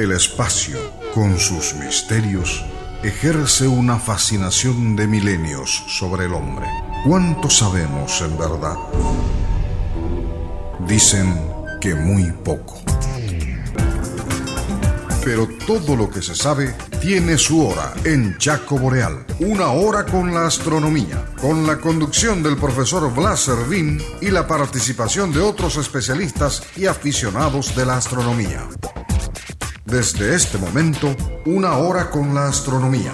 El espacio, con sus misterios, ejerce una fascinación de milenios sobre el hombre. ¿Cuánto sabemos en verdad? Dicen que muy poco. Pero todo lo que se sabe tiene su hora en Chaco Boreal. Una hora con la astronomía, con la conducción del profesor Blas y la participación de otros especialistas y aficionados de la astronomía. Desde este momento, una hora con la astronomía.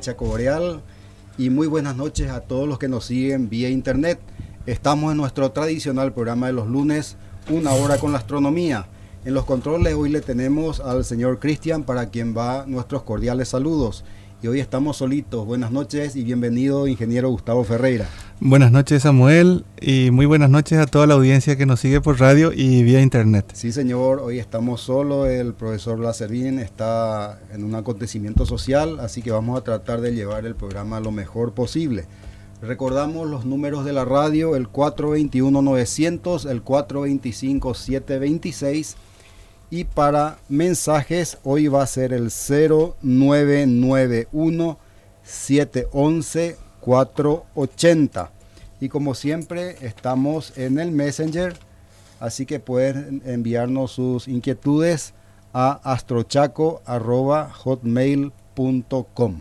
Chaco Boreal y muy buenas noches a todos los que nos siguen vía internet. Estamos en nuestro tradicional programa de los lunes, una hora con la astronomía. En los controles hoy le tenemos al señor Cristian para quien va nuestros cordiales saludos y hoy estamos solitos. Buenas noches y bienvenido, ingeniero Gustavo Ferreira. Buenas noches, Samuel, y muy buenas noches a toda la audiencia que nos sigue por radio y vía internet. Sí, señor, hoy estamos solo. El profesor Lacervin está en un acontecimiento social, así que vamos a tratar de llevar el programa lo mejor posible. Recordamos los números de la radio, el 421-900, el 425-726 y para mensajes, hoy va a ser el 0991 711 480. Y como siempre, estamos en el Messenger, así que pueden enviarnos sus inquietudes a astrochaco.hotmail.com.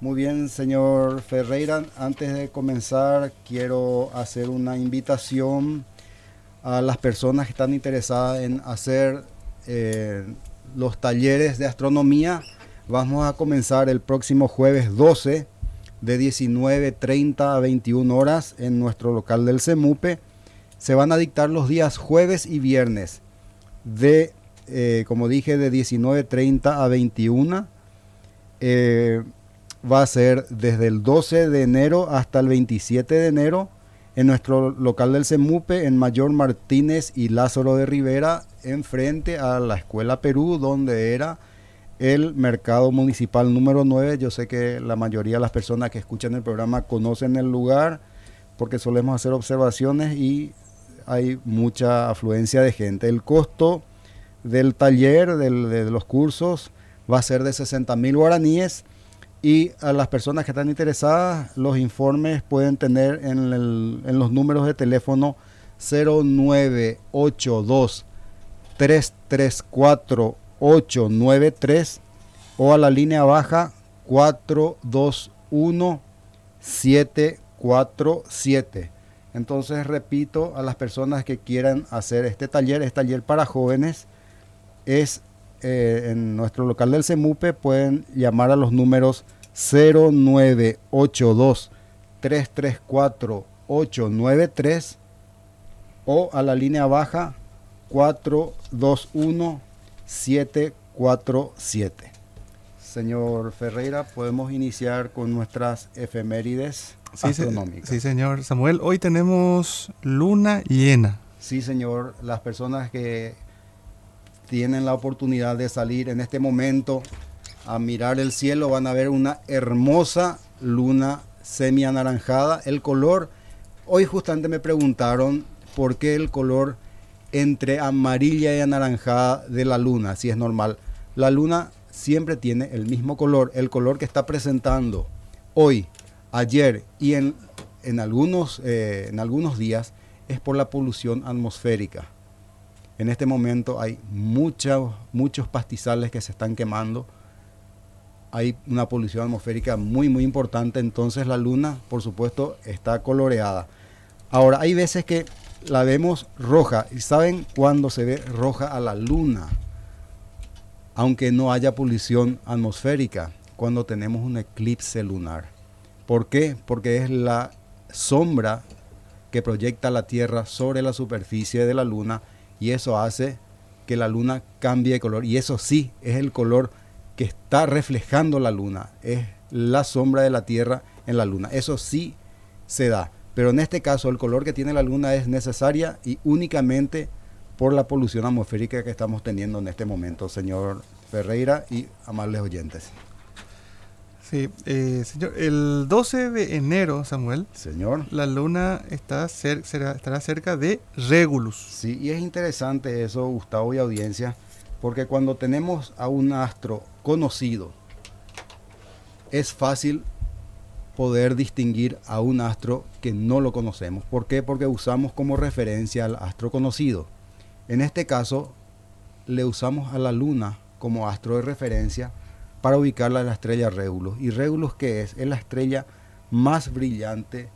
Muy bien, señor Ferreira. Antes de comenzar, quiero hacer una invitación a las personas que están interesadas en hacer eh, los talleres de astronomía. Vamos a comenzar el próximo jueves 12 de 19.30 a 21 horas en nuestro local del CEMUPE. Se van a dictar los días jueves y viernes de, eh, como dije, de 19.30 a 21. Eh, va a ser desde el 12 de enero hasta el 27 de enero en nuestro local del CEMUPE, en Mayor Martínez y Lázaro de Rivera, enfrente a la Escuela Perú, donde era el mercado municipal número 9. Yo sé que la mayoría de las personas que escuchan el programa conocen el lugar porque solemos hacer observaciones y hay mucha afluencia de gente. El costo del taller, de los cursos, va a ser de 60 mil guaraníes y a las personas que están interesadas, los informes pueden tener en, los números de teléfono 0982 334 893 o a la línea baja 421 747. Entonces repito a las personas que quieran hacer este taller, este taller para jóvenes, es eh, en nuestro local del CEMUPE, pueden llamar a los números 0982 334 893 o a la línea baja 421 747. Señor Ferreira, podemos iniciar con nuestras efemérides Sí, se- astronómicas. sí, señor Samuel. Hoy tenemos luna llena. Sí, señor, las personas que tienen la oportunidad de salir en este momento a mirar el cielo van a ver una hermosa luna semi anaranjada. El color, hoy justamente me preguntaron por qué el color entre amarilla y anaranjada de la luna, si es normal. La luna siempre tiene el mismo color, el color que está presentando hoy, ayer y en, en algunos, eh, en algunos días es por la polución atmosférica. En este momento hay muchos, muchos pastizales que se están quemando. Hay una polución atmosférica muy, muy importante. Entonces la luna, por supuesto, está coloreada. Ahora, hay veces que la vemos roja. ¿Y saben cuándo se ve roja a la luna? Aunque no haya polución atmosférica, cuando tenemos un eclipse lunar. ¿Por qué? Porque es la sombra que proyecta la Tierra sobre la superficie de la Luna y eso hace que la Luna cambie de color. Y eso sí, es el color que está reflejando la Luna, es la sombra de la Tierra en la Luna. Eso sí se da. Pero en este caso el color que tiene la Luna es necesaria y únicamente por la polución atmosférica que estamos teniendo en este momento, señor Ferreira y amables oyentes. Sí, eh, señor. El 12 de enero, Samuel, Señor. la luna está cer- será- estará cerca de Regulus. Sí, y es interesante eso, Gustavo y audiencia, porque cuando tenemos a un astro conocido, es fácil poder distinguir a un astro que no lo conocemos. ¿Por qué? Porque usamos como referencia al astro conocido. En este caso, le usamos a la luna como astro de referencia para ubicarla en la estrella Regulus. ¿Y Regulus qué es? Es la estrella más brillante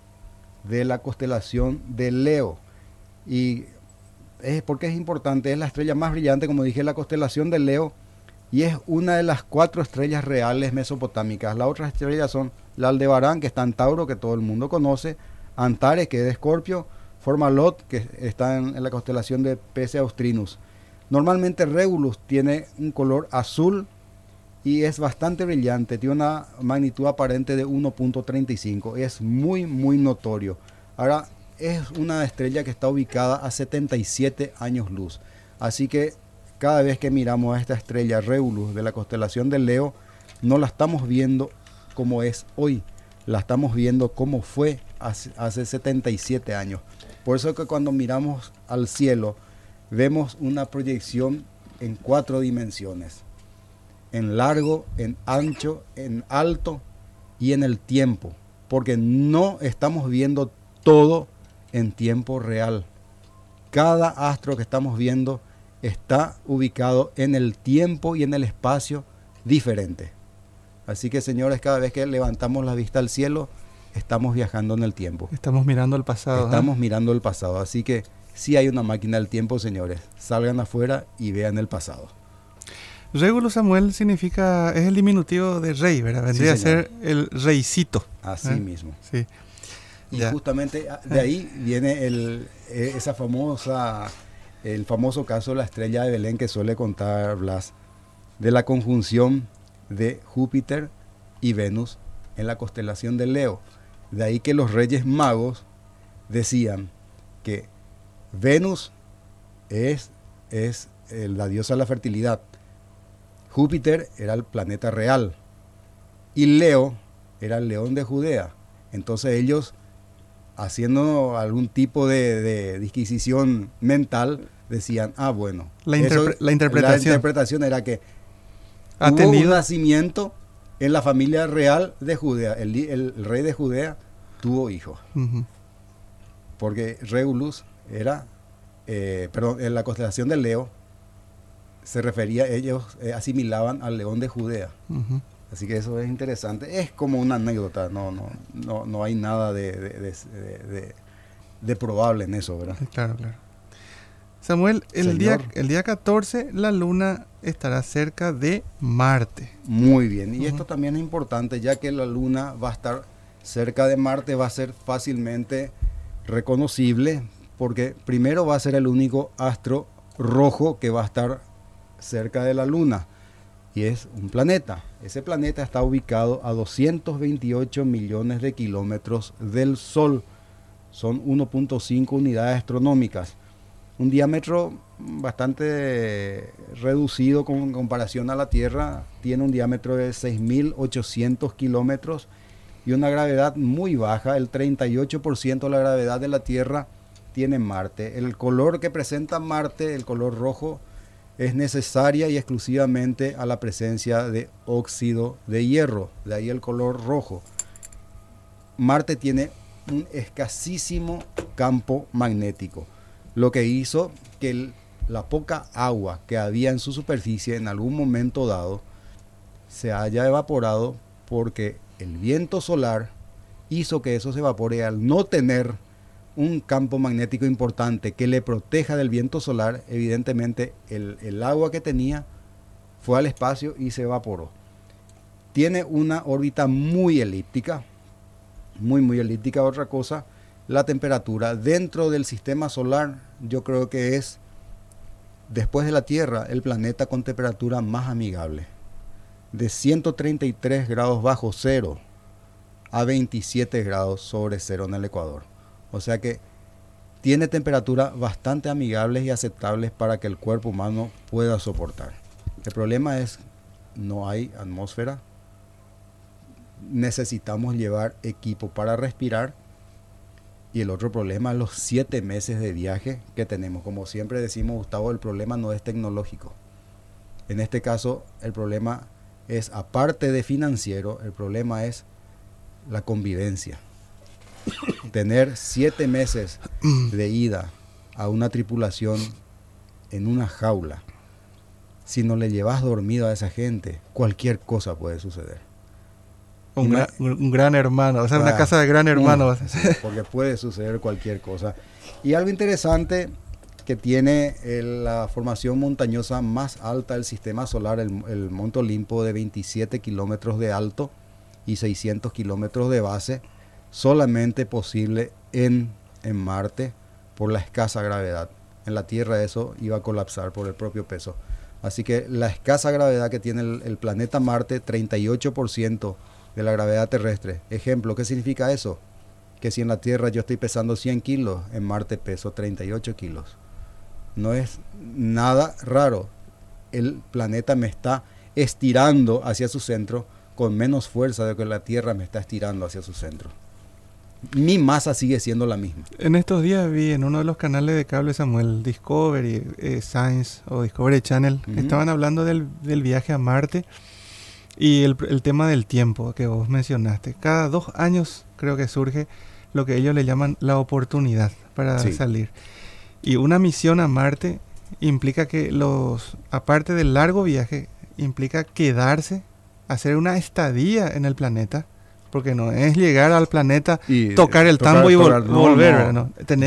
de la constelación de Leo. Y es porque es importante, es la estrella más brillante, como dije, la constelación de Leo, y es una de las cuatro estrellas reales mesopotámicas. Las otras estrellas son la Aldebarán, que está en Tauro, que todo el mundo conoce, Antares, que es de Escorpio, Formalot, que está en, en la constelación de Pese Austrinus. Normalmente Regulus tiene un color azul y es bastante brillante, tiene una magnitud aparente de 1.35, es muy muy notorio. Ahora es una estrella que está ubicada a 77 años luz, así que cada vez que miramos a esta estrella Regulus de la constelación del Leo, no la estamos viendo como es hoy, la estamos viendo como fue hace, hace 77 años. Por eso que cuando miramos al cielo vemos una proyección en cuatro dimensiones en largo, en ancho, en alto y en el tiempo, porque no estamos viendo todo en tiempo real. Cada astro que estamos viendo está ubicado en el tiempo y en el espacio diferente. Así que señores, cada vez que levantamos la vista al cielo, estamos viajando en el tiempo. Estamos mirando al pasado. ¿eh? Estamos mirando el pasado. Así que si hay una máquina del tiempo, señores, salgan afuera y vean el pasado. Regulus Samuel significa, es el diminutivo de rey, ¿verdad? Vendría a ser el reycito. Así ¿eh? mismo. Sí. Y Ya. justamente a- de ahí viene el, eh, esa famosa, el famoso caso de la estrella de Belén que suele contar Blas, de la conjunción de Júpiter y Venus en la constelación de Leo. De ahí que los reyes magos decían que Venus es, es eh, la diosa de la fertilidad, Júpiter era el planeta real y Leo era el león de Judea. Entonces ellos, haciendo algún tipo de, de disquisición mental, decían, ah, bueno. La eso- la interpretación. la interpretación era que Ha hubo tenido- un nacimiento en la familia real de Judea. El, rey de Judea tuvo hijos. Porque Regulus era, eh, perdón, en la constelación de Leo se refería, ellos eh, asimilaban al león de Judea. Así que eso es interesante. Es como una anécdota, no, no, no, no hay nada de, de- de- de- de- de probable en eso, ¿verdad? Claro, claro. Samuel, el día, el día 14 la luna estará cerca de Marte. Muy bien, y esto también es importante, ya que la luna va a estar cerca de Marte, va a ser fácilmente reconocible, porque primero va a ser el único astro rojo que va a estar cerca de la luna, y es un planeta. Ese planeta está ubicado a 228 millones de kilómetros del Sol, son 1.5 unidades astronómicas un diámetro bastante reducido con comparación a la Tierra, tiene un diámetro de 6.800 kilómetros y una gravedad muy baja, el 38% de la gravedad de la Tierra tiene Marte. El color que presenta Marte, el color rojo, es necesaria y exclusivamente a la presencia de óxido de hierro, de ahí el color rojo. Marte tiene un escasísimo campo magnético lo que hizo que la poca agua que había en su superficie en algún momento dado se haya evaporado porque el viento solar hizo que eso se evapore al no tener un campo magnético importante que le proteja del viento solar, evidentemente el, agua que tenía fue al espacio y se evaporó. Tiene una órbita muy elíptica, muy muy elíptica, otra cosa la temperatura dentro del sistema solar, yo creo que es, después de la Tierra, el planeta con temperatura más amigable. De 133 grados bajo cero a 27 grados sobre cero en el Ecuador. O sea que tiene temperaturas bastante amigables y aceptables para que el cuerpo humano pueda soportar. El problema es, no hay atmósfera. Necesitamos llevar equipo para respirar y el otro problema, los siete meses de viaje que tenemos. Como siempre decimos, Gustavo, el problema no es tecnológico. En este caso, el problema es, aparte de financiero, el problema es la convivencia. Tener siete meses de ida a una tripulación en una jaula, si no le llevas dormido a esa gente, cualquier cosa puede suceder. Un, gran, hermano, o sea, una casa de gran hermano. porque puede suceder cualquier cosa. Y algo interesante que tiene la formación montañosa más alta del sistema solar, el, el Monte Olimpo de 27 kilómetros de alto y 600 kilómetros de base, solamente posible en, en Marte por la escasa gravedad. En la Tierra eso iba a colapsar por el propio peso. Así que la escasa gravedad que tiene el, el planeta Marte, 38% de la gravedad terrestre. Ejemplo, ¿qué significa eso? Que si en la Tierra yo estoy pesando 100 kilos, en Marte peso 38 kilos. No es nada raro. El planeta me está estirando hacia su centro con menos fuerza de que la Tierra me está estirando hacia su centro. Mi masa sigue siendo la misma. En estos días vi en uno de los canales de cable Samuel Discovery, eh, Science o Discovery Channel, estaban hablando del, del viaje a Marte y el, tema del tiempo que vos mencionaste. Cada dos años creo que surge lo que ellos le llaman la oportunidad para salir. Y una misión a Marte implica que los, aparte del largo viaje, implica quedarse, hacer una estadía en el planeta. Porque no es llegar al planeta, y tocar el tambo y volver.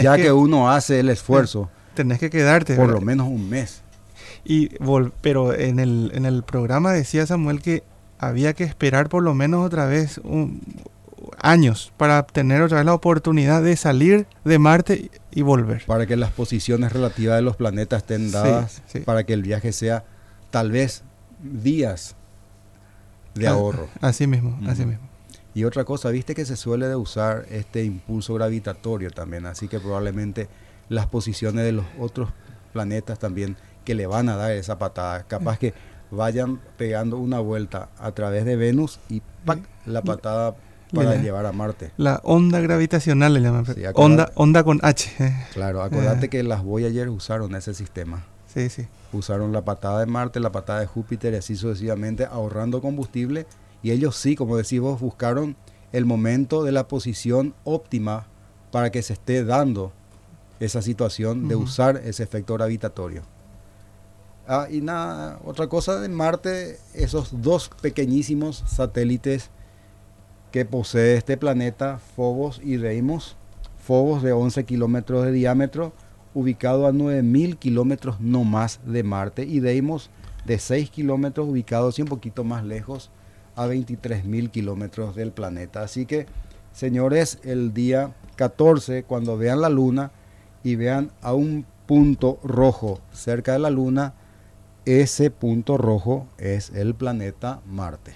ya que, uno hace el esfuerzo. Tenés que quedarte. Por lo menos un mes. Y pero en el, en el programa decía Samuel que había que esperar por lo menos otra vez un, años para tener otra vez la oportunidad de salir de Marte y volver. Para que las posiciones relativas de los planetas estén dadas, para que el viaje sea tal vez días de ah, ahorro. Así mismo, así mismo. Y otra cosa, viste que se suele de usar este impulso gravitatorio también, así que probablemente las posiciones de los otros planetas también que le van a dar esa patada, capaz que vayan pegando una vuelta a través de Venus y la patada para llevar a Marte. La onda gravitacional le llaman. onda, onda con H. Eh. Claro, acordate eh. que las Voyager usaron ese sistema. Sí, sí. Usaron la patada de Marte, la patada de Júpiter y así sucesivamente, ahorrando combustible. Y ellos sí, como decís vos, buscaron el momento de la posición óptima para que se esté dando esa situación de usar ese efecto gravitatorio. Ah, y nada, otra cosa de Marte, esos dos pequeñísimos satélites que posee este planeta, Phobos y Deimos. Fobos de 11 kilómetros de diámetro, ubicado a 9.000 kilómetros no más de Marte, y Deimos de 6 kilómetros, ubicado un poquito más lejos, a 23.000 kilómetros del planeta. Así que, señores, el día 14, cuando vean la Luna y vean a un punto rojo cerca de la Luna, ese punto rojo es el planeta Marte.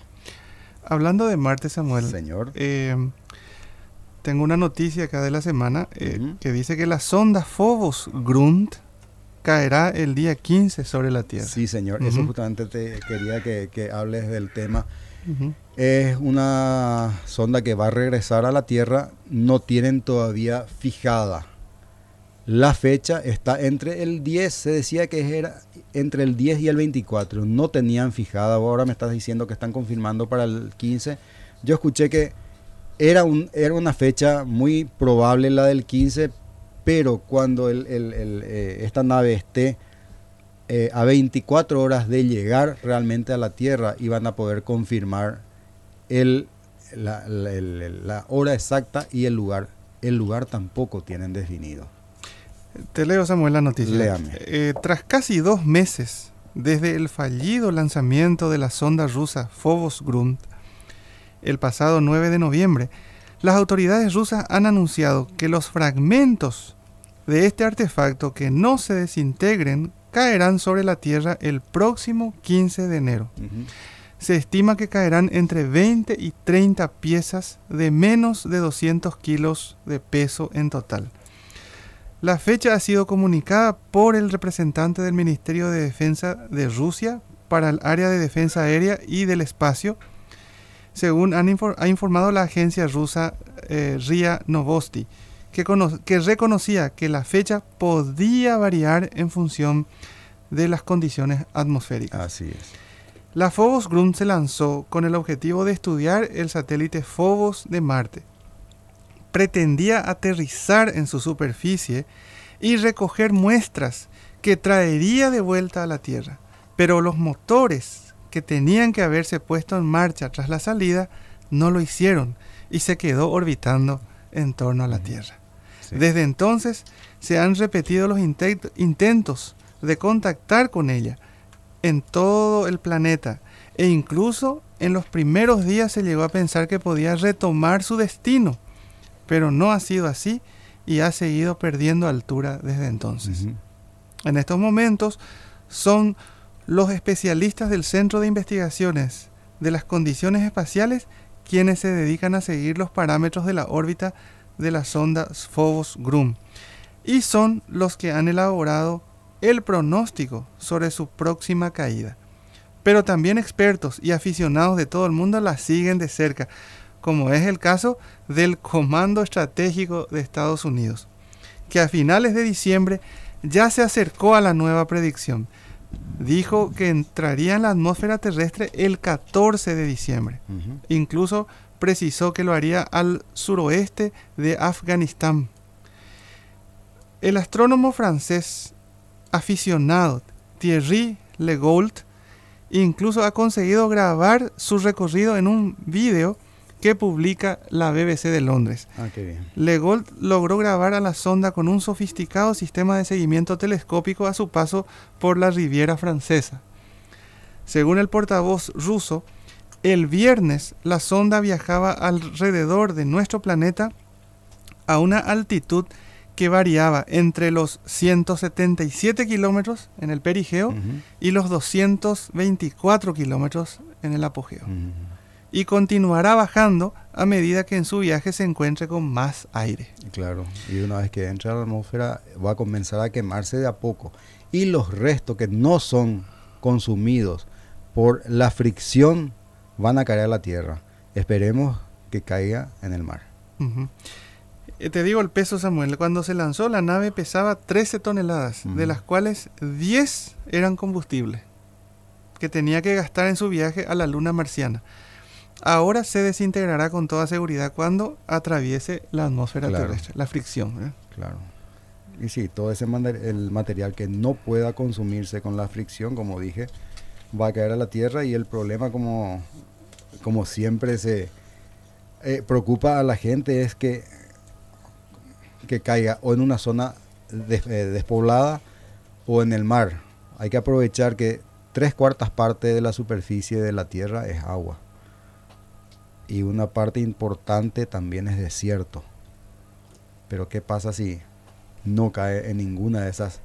Hablando de Marte, Samuel. Señor. Eh, tengo una noticia acá de la semana eh, que dice que la sonda Phobos Grunt caerá el día 15 sobre la Tierra. Sí, señor. Eso justamente te quería que, hables del tema. Es una sonda que va a regresar a la Tierra. No tienen todavía fijada la fecha. Está entre el 10, se decía que era entre el 10 y el 24. No tenían fijada. Ahora me estás diciendo que están confirmando para el 15. Yo escuché que era, un, era una fecha muy probable la del 15, pero cuando eh, esta nave esté eh, a 24 horas de llegar realmente a la Tierra, iban a poder confirmar el, la, hora exacta y el lugar. El lugar tampoco tienen definido. Te leo, Samuel, la noticia. Léame. Eh, tras casi dos meses desde el fallido lanzamiento de la sonda rusa Phobos Grunt, el pasado 9 de noviembre, las autoridades rusas han anunciado que los fragmentos de este artefacto que no se desintegren caerán sobre la Tierra el próximo 15 de enero. Se estima que caerán entre 20 y 30 piezas de menos de 200 kilos de peso en total. La fecha ha sido comunicada por el representante del Ministerio de Defensa de Rusia para el área de defensa aérea y del espacio, según ha informado la agencia rusa eh, RIA Novosti, que, que reconocía que la fecha podía variar en función de las condiciones atmosféricas. Así es. La Phobos Grunt se lanzó con el objetivo de estudiar el satélite Phobos de Marte. Pretendía aterrizar en su superficie y recoger muestras que traería de vuelta a la Tierra, pero los motores que tenían que haberse puesto en marcha tras la salida, no lo hicieron y se quedó orbitando en torno a la Tierra. Desde entonces se han repetido los intentos de contactar con ella en todo el planeta e incluso en los primeros días se llegó a pensar que podía retomar su destino, pero no ha sido así y ha seguido perdiendo altura desde entonces. En estos momentos son los especialistas del Centro de Investigaciones de las Condiciones Espaciales quienes se dedican a seguir los parámetros de la órbita de la sonda Phobos Grum y son los que han elaborado el pronóstico sobre su próxima caída. Pero también expertos y aficionados de todo el mundo la siguen de cerca, como es el caso del Comando Estratégico de Estados Unidos, que a finales de diciembre ya se acercó a la nueva predicción dijo que entraría en la atmósfera terrestre el 14 de diciembre. Incluso precisó que lo haría al suroeste de Afganistán. El astrónomo francés aficionado Thierry Legault incluso ha conseguido grabar su recorrido en un vídeo que publica la BBC de Londres. Ah, qué logró grabar a la sonda con un sofisticado sistema de seguimiento telescópico a su paso por la Riviera Francesa. Según el portavoz ruso, el viernes la sonda viajaba alrededor de nuestro planeta a una altitud que variaba entre los 177 kilómetros en el perigeo y los 224 kilómetros en el apogeo y continuará bajando a medida que en su viaje se encuentre con más aire. Claro, y una vez que entra a la atmósfera va a comenzar a quemarse de a poco. Y los restos que no son consumidos por la fricción van a caer a la tierra. Esperemos que caiga en el mar. Eh, te digo el peso, Samuel. Cuando se lanzó, la nave pesaba 13 toneladas, de las cuales 10 eran combustible, que tenía que gastar en su viaje a la luna marciana ahora se desintegrará con toda seguridad cuando atraviese la atmósfera terrestre, la fricción. ¿eh? Claro. Y sí, todo ese el material que no pueda consumirse con la fricción, como dije, va a caer a la Tierra y el problema, como, como siempre se eh, preocupa a la gente, es que, que caiga o en una zona des- eh, despoblada o en el mar. Hay que aprovechar que tres cuartas partes de la superficie de la Tierra es agua. Y una parte importante también es desierto. Pero ¿qué pasa si no cae en ninguna de esas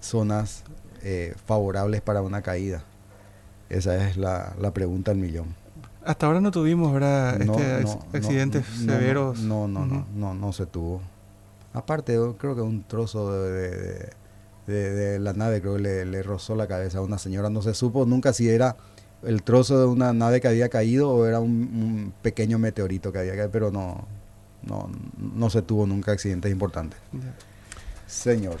zonas eh, favorables para una caída? Esa es la, la pregunta del millón. Hasta ahora no tuvimos, ¿verdad? No, este, no, ac- no, accidentes no, no, severos. No, no, no, no, no se tuvo. Aparte, yo creo que un trozo de, de- de- de la nave creo que le, le rozó la cabeza a una señora. No se supo nunca si era el trozo de una nave que había caído o era un, un pequeño meteorito que había caído, pero no, no, no se tuvo nunca accidentes importantes. Señor,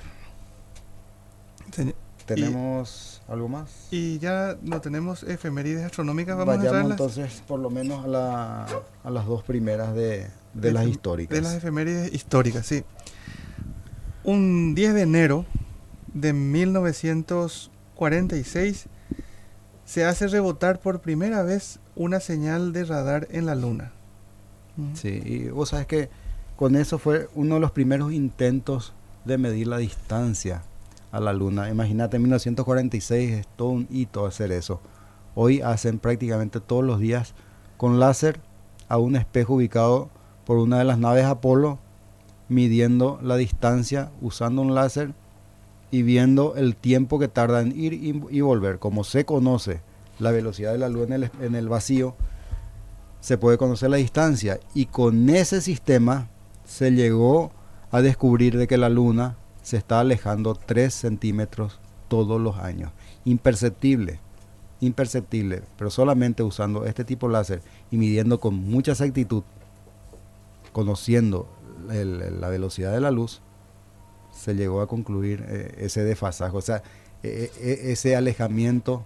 Señor, ¿tenemos algo más? Y ya no tenemos efemérides astronómicas, vamos a Vayamos traerlas. entonces por lo menos a, la- a las dos primeras de, de las efem- históricas. De las efemérides históricas, sí. Un 10 de enero de 1946 se hace rebotar por primera vez una señal de radar en la Luna. Sí, y vos sabes que con eso fue uno de los primeros intentos de medir la distancia a la Luna. Imagínate, en 1946 es todo un hito hacer eso. Hoy hacen prácticamente todos los días con láser a un espejo ubicado por una de las naves Apolo, midiendo la distancia usando un láser y viendo el tiempo que tarda en ir y, volver. Como se conoce la velocidad de la luz en el, en el vacío, se puede conocer la distancia y con ese sistema se llegó a descubrir de que la luna se está alejando 3 centímetros todos los años. Imperceptible, imperceptible, pero solamente usando este tipo de láser y midiendo con mucha exactitud, conociendo la velocidad de la luz, se llegó a concluir eh, ese desfasaje, o sea, eh, eh, ese alejamiento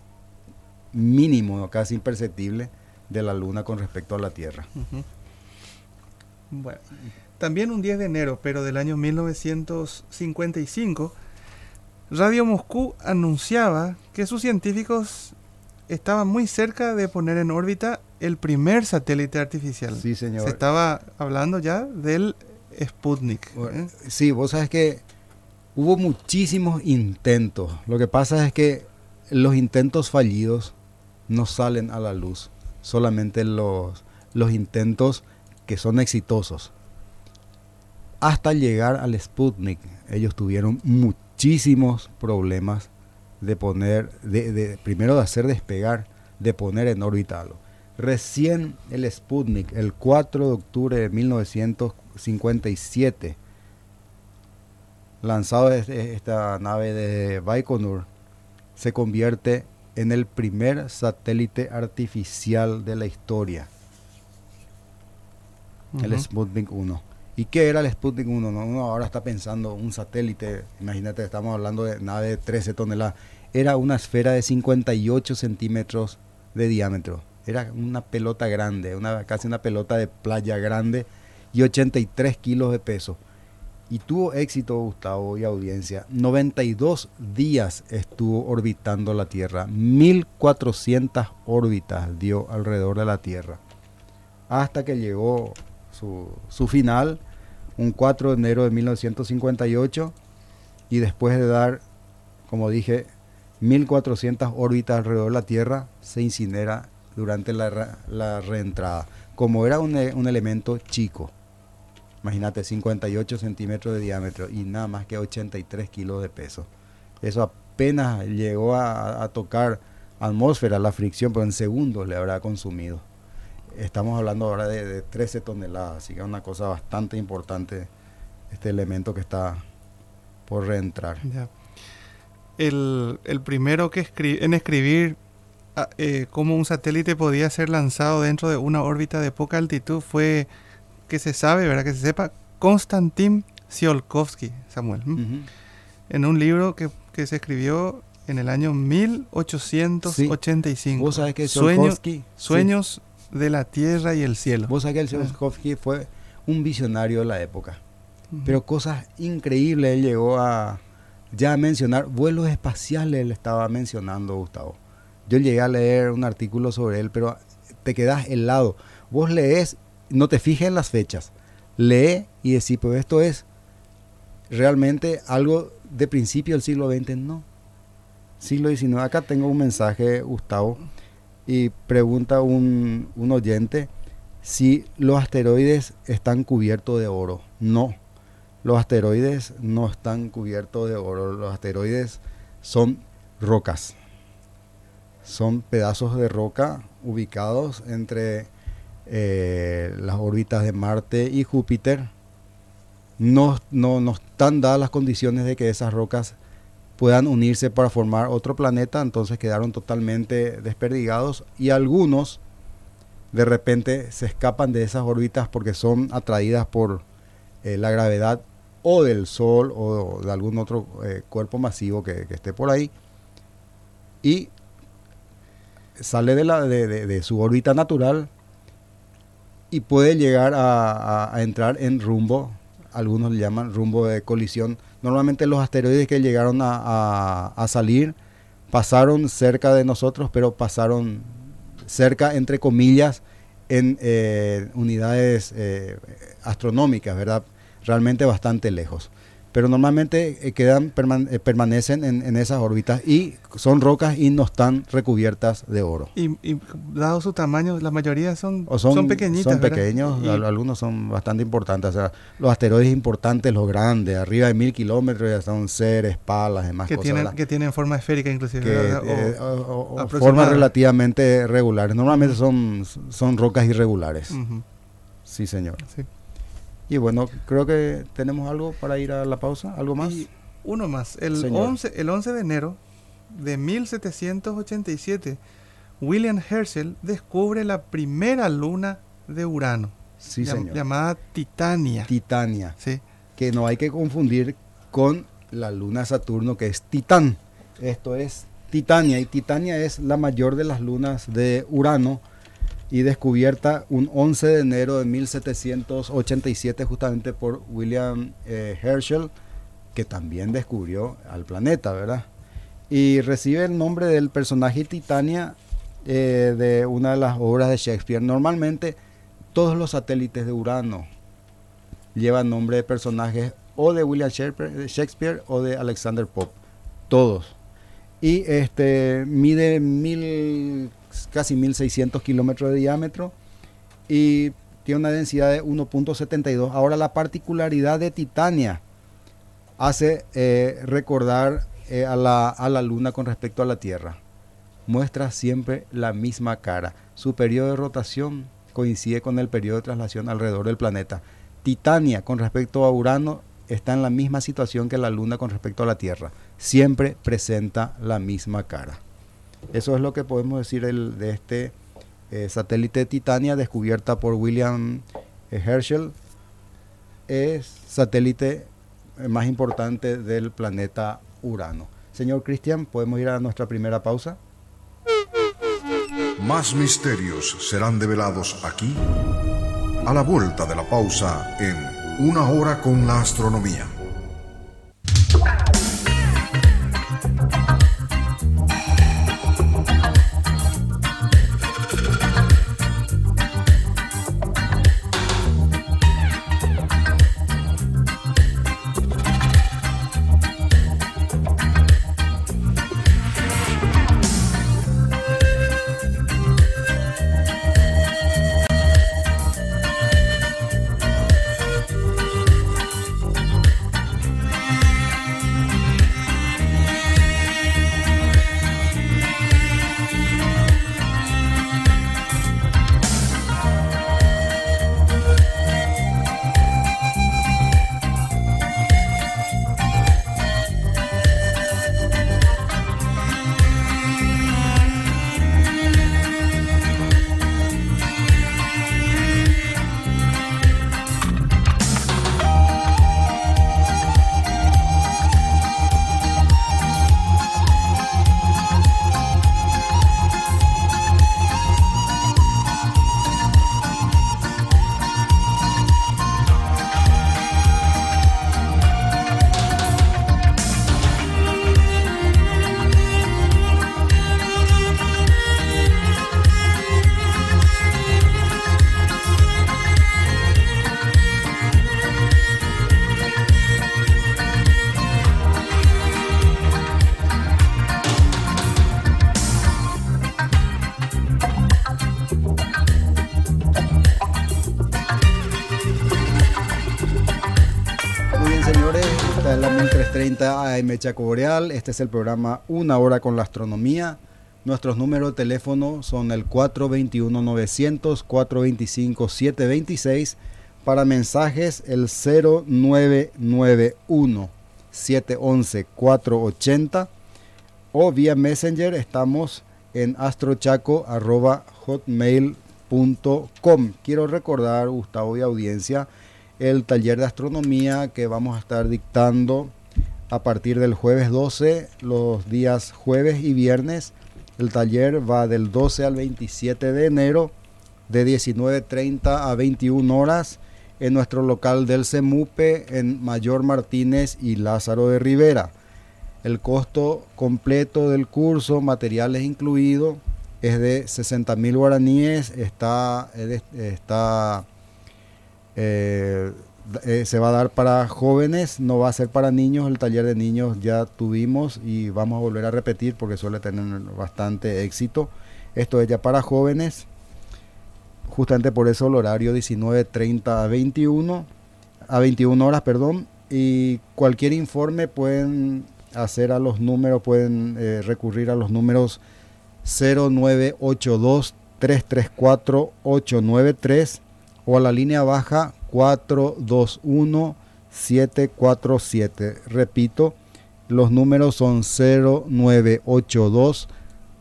mínimo, casi imperceptible, de la Luna con respecto a la Tierra. Bueno, también un 10 de enero, pero del año 1955, Radio Moscú anunciaba que sus científicos estaban muy cerca de poner en órbita el primer satélite artificial. Sí, señor. Se estaba hablando ya del Sputnik. ¿eh? Sí, vos sabes que hubo muchísimos intentos. Lo que pasa es que los intentos fallidos no salen a la luz. Solamente los, los intentos que son exitosos. Hasta llegar al Sputnik, ellos tuvieron muchísimos problemas de poner, de, primero de hacer despegar, de poner en órbita. Recién el Sputnik, el 4 de octubre de 1957, lanzado desde esta nave de Baikonur, se convierte en el primer satélite artificial de la historia, el. Sputnik 1. ¿Y qué era el Sputnik 1? No, Uno ahora está pensando un satélite, imagínate, estamos hablando de nave de 13 toneladas. Era una esfera de 58 centímetros de diámetro. Era una pelota grande, una, casi una pelota de playa grande y 83 kilos de peso. Y tuvo éxito, Gustavo y audiencia. 92 días estuvo orbitando la Tierra. 1400 órbitas dio alrededor de la Tierra. Hasta que llegó su, final, un 4 de enero de 1958. Y después de dar, como dije, 1400 órbitas alrededor de la Tierra, se incinera durante la, re- la reentrada. Como era un elemento chico. Imagínate, 58 centímetros de diámetro y nada más que 83 kilos de peso. Eso apenas llegó a, tocar atmósfera, la fricción, pero en segundos le habrá consumido. Estamos hablando ahora de, de 13 toneladas, así que es una cosa bastante importante este elemento que está por reentrar. El, el primero que escri- en escribir ah, eh, cómo un satélite podía ser lanzado dentro de una órbita de poca altitud fue, que se sabe, ¿verdad? Que se sepa, Konstantin Tsiolkovsky, Samuel. En un libro que, que se escribió en el año 1885. Vos sabés que Sueño- Sueños de la Tierra y el Cielo. Vos sabés que el Tsiolkovsky fue un visionario de la época. Pero cosas increíbles él llegó a ya a mencionar. Vuelos espaciales él estaba mencionando, Gustavo. Yo llegué a leer un artículo sobre él, pero te quedas helado. Vos lees, no te fijes en las fechas. lee y decís, pues esto es realmente algo de principio del siglo XX, no. Siglo XIX. Acá tengo un mensaje, Gustavo, y pregunta un, un oyente si los asteroides están cubiertos de oro. No, los asteroides no están cubiertos de oro. Los asteroides son rocas. Son pedazos de roca ubicados entre eh, las órbitas de Marte y Júpiter. No, no, no están dadas las condiciones de que esas rocas puedan unirse para formar otro planeta, entonces quedaron totalmente desperdigados y algunos de repente se escapan de esas órbitas porque son atraídas por eh, la gravedad o del Sol o de algún otro eh, cuerpo masivo que, esté por ahí y sale de, la, de, su órbita natural y puede llegar a, entrar en rumbo, algunos le llaman rumbo de colisión. Normalmente los asteroides que llegaron a, salir pasaron cerca de nosotros, pero pasaron cerca, entre comillas, en eh, unidades eh, astronómicas, ¿verdad? Realmente bastante lejos pero normalmente eh, quedan eh, permanecen en, esas órbitas y son rocas y no están recubiertas de oro. Y, dado su tamaño, la mayoría son, son, pequeñitas. Son pequeños, algunos son bastante importantes. O sea, los asteroides importantes, los grandes, arriba de mil kilómetros ya son seres, palas, demás que cosas. Tienen, que tienen forma esférica inclusive. Eh, formas relativamente regulares. Normalmente son, son rocas irregulares. Sí, señor. Sí. Y bueno, creo que tenemos algo para ir a la pausa, algo más. uno más, el 11, el 11 de enero de 1787, William Herschel descubre la primera luna de Urano. Sí, señor. Llamada Titania. Titania. Sí. Que no hay que confundir con la luna Saturno, que es Titán. Esto es Titania. Y Titania es la mayor de las lunas de Urano y descubierta un 11 de enero de 1787 justamente por William eh, Herschel, que también descubrió al planeta, ¿verdad? Y recibe el nombre del personaje Titania eh, de una de las obras de Shakespeare. Normalmente todos los satélites de Urano llevan nombre de personajes o de William Shakespeare o de Alexander Pope. Todos. Y este mide mil casi 1600 kilómetros de diámetro y tiene una densidad de 1.72. Ahora la particularidad de Titania hace eh, recordar eh, a, la, a la Luna con respecto a la Tierra. Muestra siempre la misma cara. Su periodo de rotación coincide con el periodo de traslación alrededor del planeta. Titania con respecto a Urano está en la misma situación que la Luna con respecto a la Tierra. Siempre presenta la misma cara. Eso es lo que podemos decir de este eh, satélite de Titania descubierta por William eh, Herschel. Es satélite eh, más importante del planeta Urano. Señor Cristian, ¿podemos ir a nuestra primera pausa? Más misterios serán develados aquí a la vuelta de la pausa en Una hora con la astronomía. 1330 AM Chaco Boreal. Este es el programa Una Hora con la Astronomía. Nuestros números de teléfono son el 421-900, 425-726. Para mensajes, el 0991-711-480. O vía Messenger estamos en astrochaco.hotmail.com. Quiero recordar, Gustavo y audiencia, el taller de astronomía que vamos a estar dictando a partir del jueves 12, los días jueves y viernes. El taller va del 12 al 27 de enero, de 19.30 a 21 horas, en nuestro local del CEMUPE, en Mayor Martínez y Lázaro de Rivera. El costo completo del curso, materiales incluidos, es de 60 mil guaraníes. Está, está eh, eh, se va a dar para jóvenes, no va a ser para niños. El taller de niños ya tuvimos y vamos a volver a repetir porque suele tener bastante éxito. Esto es ya para jóvenes. Justamente por eso el horario 19.30 a 21 a 21 horas, perdón. Y cualquier informe pueden hacer a los números, pueden eh, recurrir a los números 0982 334 893 o a la línea baja 421 747. Repito, los números son 0982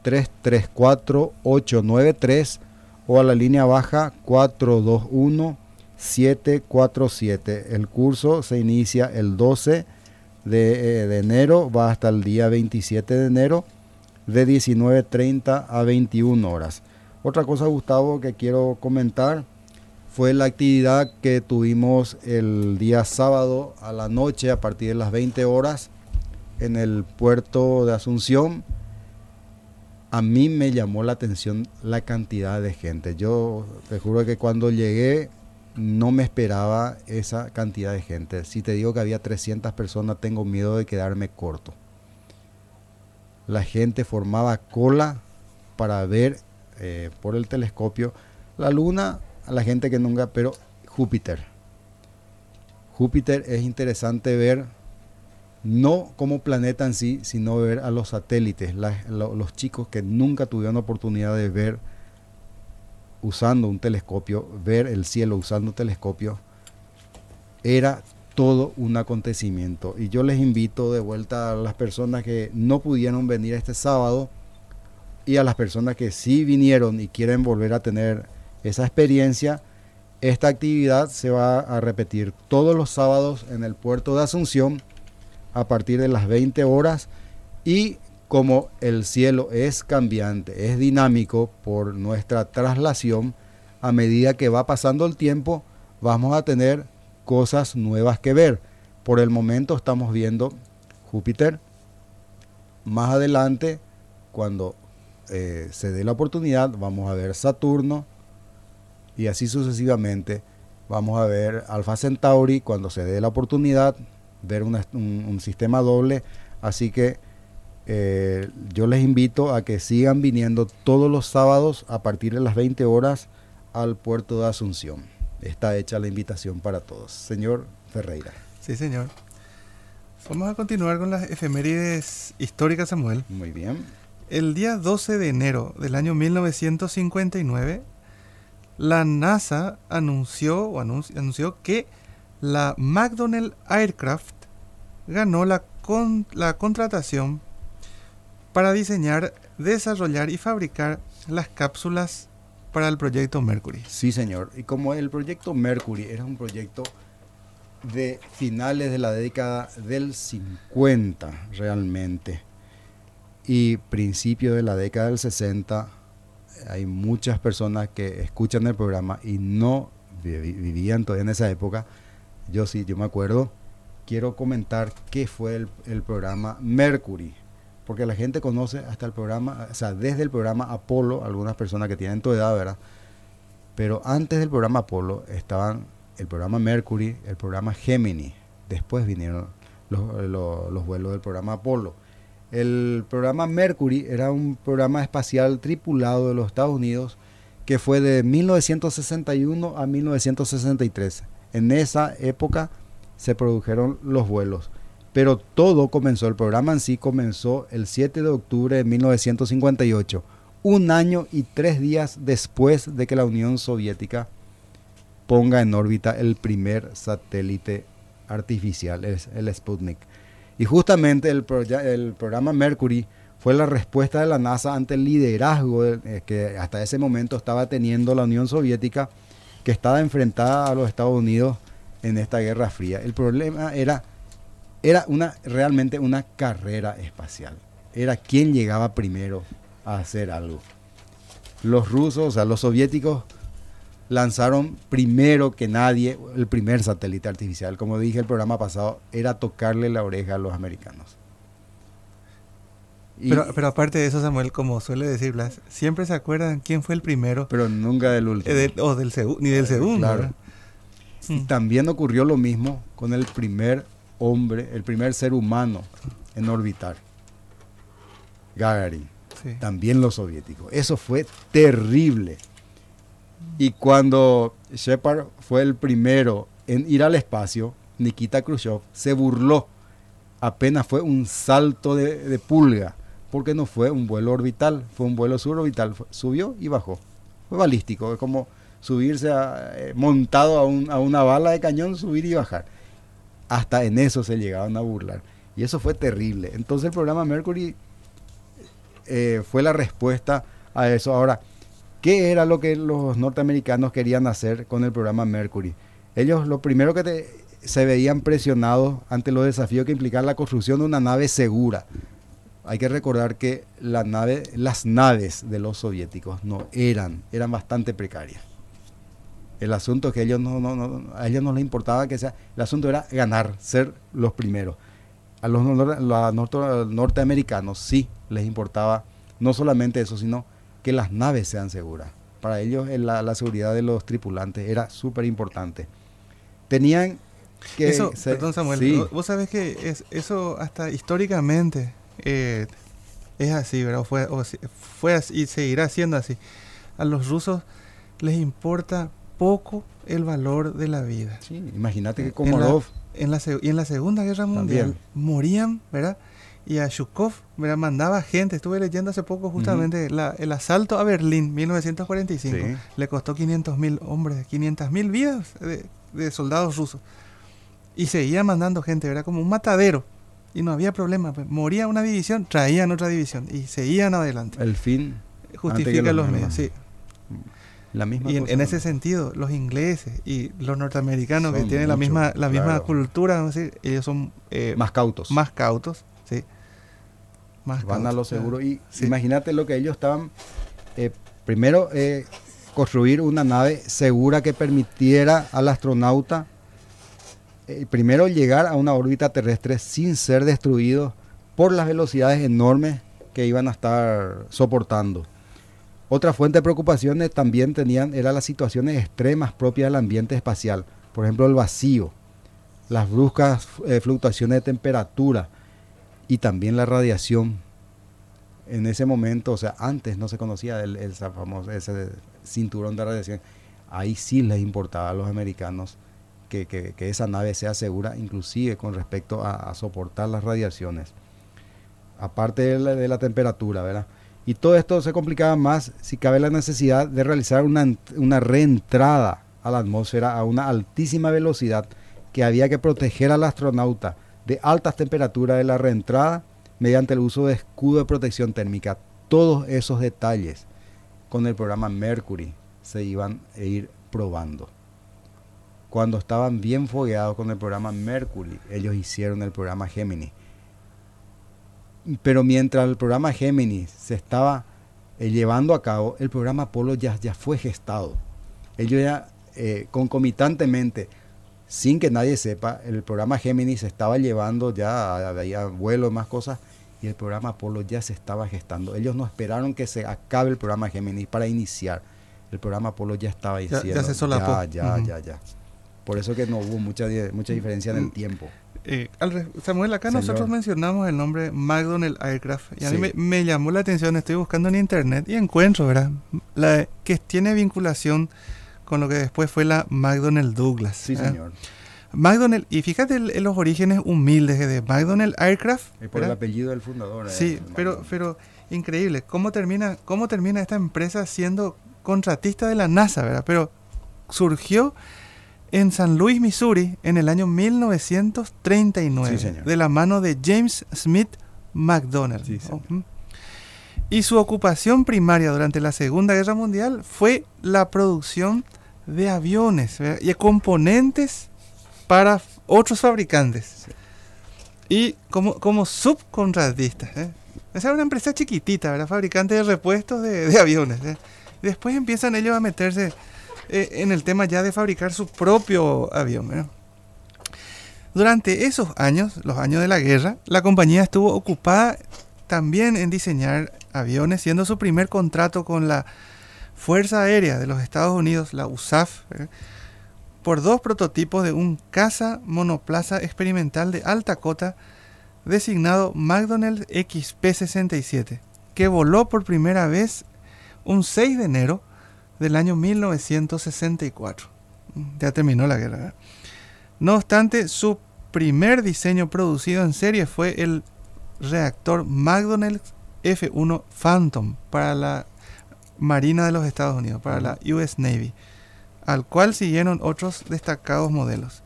334 893 o a la línea baja 421 747. El curso se inicia el 12 de, eh, de, enero, va hasta el día 27 de enero de 19.30 a 21 horas. Otra cosa, Gustavo, que quiero comentar fue la actividad que tuvimos el día sábado a la noche a partir de las 20 horas en el puerto de Asunción. A mí me llamó la atención la cantidad de gente. Yo te juro que cuando llegué no me esperaba esa cantidad de gente. Si te digo que había 300 personas, tengo miedo de quedarme corto. La gente formaba cola para ver eh, por el telescopio la luna a la gente que nunca, pero Júpiter. Júpiter es interesante ver no como planeta en sí, sino ver a los satélites, los chicos que nunca tuvieron oportunidad de ver usando un telescopio, ver el cielo usando un telescopio, era todo un acontecimiento. Y yo les invito de vuelta a las personas que no pudieron venir este sábado y a las personas que sí vinieron y quieren volver a tener esa experiencia. Esta actividad se va a repetir todos los sábados en el puerto de Asunción a partir de las 20 horas y como el cielo es cambiante, es dinámico por nuestra traslación, a medida que va pasando el tiempo vamos a tener cosas nuevas que ver. Por el momento estamos viendo Júpiter. Más adelante, cuando eh, se dé la oportunidad, vamos a ver Saturno, y así sucesivamente. Vamos a ver Alpha Centauri cuando se dé la oportunidad, ver un, sistema doble. Así que eh, yo les invito a que sigan viniendo todos los sábados a partir de las 20 horas al puerto de Asunción. Está hecha la invitación para todos. Señor Ferreira. Sí, señor. Vamos a continuar con las efemérides históricas, Samuel. Muy bien. El día 12 de enero del año 1959 la NASA anunció, anunció, que la McDonnell Aircraft ganó la, la contratación para diseñar, desarrollar y fabricar las cápsulas para el proyecto Mercury. Sí, señor. Y como el proyecto Mercury era un proyecto de finales de la década del 50 realmente y principio de la década del 60 hay muchas personas que escuchan el programa y no vivían todavía en esa época. Yo sí, yo me acuerdo. Quiero comentar qué fue el, programa Mercury, porque la gente conoce hasta el programa, o sea, desde el programa Apolo, algunas personas que tienen tu edad, ¿verdad? Pero antes del programa Apolo estaban el programa Mercury, el programa Gemini. Después vinieron los vuelos del programa Apolo. El programa Mercury era un programa espacial tripulado de los Estados Unidos que fue de 1961 a 1963. En esa época se produjeron los vuelos. Pero todo comenzó, el programa en sí comenzó el 7 de octubre de 1958, un año y tres días después de que la Unión Soviética ponga en órbita el primer satélite artificial, el, Sputnik. Y justamente el, el, programa Mercury fue la respuesta de la NASA ante el liderazgo eh, que hasta ese momento estaba teniendo la Unión Soviética, que estaba enfrentada a los Estados Unidos en esta Guerra Fría. El problema era, era una, realmente una carrera espacial. Era quién llegaba primero a hacer algo. Los rusos, o sea, los soviéticos lanzaron primero que nadie el primer satélite artificial. Como dije el programa pasado, era tocarle la oreja a los americanos. pero, pero aparte de eso, Samuel, como suele decir Blas, siempre se acuerdan quién fue el primero. Pero nunca del último. Eh, o del ni del segundo. Y mm. también ocurrió lo mismo con el primer hombre, el primer ser humano en orbitar. Gagarin. También los soviéticos. Eso fue terrible. Y cuando Shepard fue el primero en ir al espacio, Nikita Khrushchev se burló. Apenas fue un salto de, pulga, porque no fue un vuelo orbital, fue un vuelo suborbital. Subió y bajó. Fue balístico, es como subirse eh, montado a, una bala de cañón, subir y bajar. Hasta en eso se llegaban a burlar. Y eso fue terrible. Entonces el programa Mercury eh, fue la respuesta a eso. Ahora, ¿Qué era lo que los norteamericanos querían hacer con el programa Mercury? Ellos lo primero que se veían presionados ante los desafíos que implicaban la construcción de una nave segura. Hay que recordar que las naves de los soviéticos no eran, eran bastante precarias. El asunto es que ellos no, a ellos no les importaba que sea, el asunto era ganar, ser los primeros. A los, norteamericanos sí les importaba no solamente eso, sino que las naves sean seguras. Para ellos la, seguridad de los tripulantes era súper importante. Tenían que... Eso, perdón Samuel, vos sabés que es, eso hasta históricamente eh, es así, ¿verdad? Fue, fue así y seguirá siendo así. A los rusos les importa poco el valor de la vida. Sí, imagínate que Komarov... En la, y en la Segunda Guerra Mundial morían, ¿verdad? Y a Shukov mandaba gente. Estuve leyendo hace poco justamente el asalto a Berlín, 1945. Le costó 500 mil hombres, 500 mil vidas de, soldados rusos. Y seguía mandando gente, era como un matadero. Y no había problema. Pues, moría una división, traían otra división y seguían adelante. El fin justifica los, medios, sí. La misma y en, ese sentido, los ingleses y los norteamericanos que tienen la misma la misma cultura, vamos a decir, ellos son eh, más cautos. Más cautos más Van a lo seguro. Y imagínate lo que ellos estaban. Eh, primero, eh, construir una nave segura que permitiera al astronauta eh, primero llegar a una órbita terrestre sin ser destruido por las velocidades enormes que iban a estar soportando. Otra fuente de preocupaciones también tenían era las situaciones extremas propias del ambiente espacial, por ejemplo el vacío, las bruscas fluctuaciones de temperatura, y también la radiación. En ese momento, o sea, antes no se conocía el, famoso, ese cinturón de radiación. Ahí sí les importaba a los americanos que, esa nave sea segura, inclusive con respecto a, soportar las radiaciones. Aparte de la, temperatura, ¿verdad? Y todo esto se complicaba más si cabe la necesidad de realizar una, una reentrada a la atmósfera a una altísima velocidad que había que proteger al astronauta de altas temperaturas de la reentrada mediante el uso de escudo de protección térmica. Todos esos detalles con el programa Mercury se iban a ir probando. Cuando estaban bien fogueados con el programa Mercury, ellos hicieron el programa Gemini. Pero mientras el programa Gemini se estaba eh, llevando a cabo, el programa Apolo ya, ya fue gestado. Ellos ya eh, concomitantemente sin que nadie sepa, el programa Géminis se estaba llevando ya, había vuelo y más cosas, y el programa Apolo ya se estaba gestando. Ellos no esperaron que se acabe el programa Géminis para iniciar. El programa Apolo ya estaba ya, ya se solapó. Ya, ya, ya, ya. Por eso que no hubo mucha, mucha diferencia en el mm. tiempo. Eh, Samuel, acá nosotros mencionamos el nombre McDonnell Aircraft y a mí me, llamó la atención, estoy buscando en internet y encuentro, ¿verdad? La, que tiene vinculación con lo que después fue la McDonnell Douglas. Sí, señor. McDonnell, y fíjate en los orígenes humildes de McDonnell Aircraft. Es por el apellido del fundador. Sí, pero, pero increíble. ¿Cómo termina, ¿Cómo termina esta empresa siendo contratista de la NASA, verdad? Pero surgió en San Luis, Missouri, en el año 1939, de la mano de James Smith McDonnell. y su ocupación primaria durante la Segunda Guerra Mundial fue la producción de aviones y y componentes para otros fabricantes. Y como, como subcontratistas. ¿eh? Esa era una empresa chiquitita, ¿verdad? fabricante de repuestos de, aviones. ¿eh? Después empiezan ellos a meterse eh, en el tema ya de fabricar su propio avión. Durante esos años, los años de la guerra, la compañía estuvo ocupada también en diseñar aviones, siendo su primer contrato con la Fuerza Aérea de los Estados Unidos, la USAF, por dos prototipos de un caza monoplaza experimental de alta cota designado McDonnell XP-67, que voló por primera vez un 6 de enero del año 1964. Ya terminó la guerra. No obstante, su primer diseño producido en serie fue el reactor McDonnell F-1 Phantom para la Marina de los Estados Unidos, para la US Navy al cual siguieron otros destacados modelos.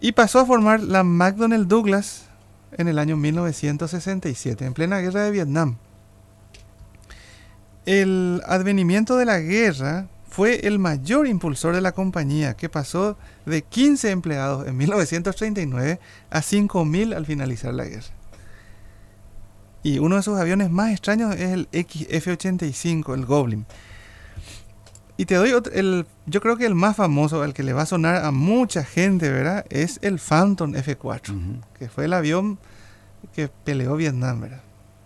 Y pasó a formar la McDonnell Douglas en el año 1967, en plena guerra de Vietnam. El advenimiento de la guerra fue el mayor impulsor de la compañía, que pasó de 15 empleados en 1939 a 5.000 al finalizar la guerra. Y uno de sus aviones más extraños es el XF-85, el Goblin, y te doy otro, el, yo creo que el más famoso, el que le va a sonar a mucha gente, ¿verdad? Es el Phantom F4, que fue el avión que peleó Vietnam, ¿verdad?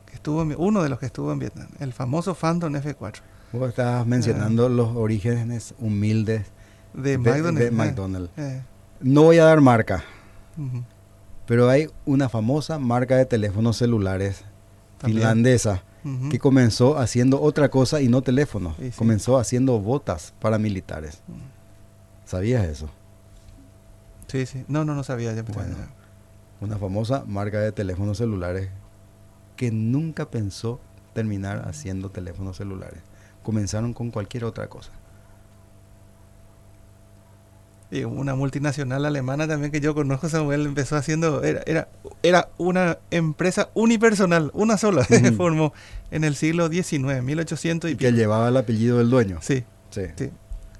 Que estuvo uno de los que estuvo en Vietnam, el famoso Phantom F4. Vos estabas mencionando ah. los orígenes humildes de, McDonald's. Eh. Eh. No voy a dar marca, pero hay una famosa marca de teléfonos celulares finlandesa que comenzó haciendo otra cosa y no teléfono. Comenzó haciendo botas paramilitares. ¿Sabías eso? Sí, sí. No, no, no sabía. una famosa marca de teléfonos celulares que nunca pensó terminar haciendo teléfonos celulares. Comenzaron con cualquier otra cosa y una multinacional alemana también que yo conozco, Samuel, empezó haciendo, era, era, era una empresa unipersonal, una sola, se formó en el siglo XIX, 1800 y, que llevaba el apellido del dueño. Sí, sí.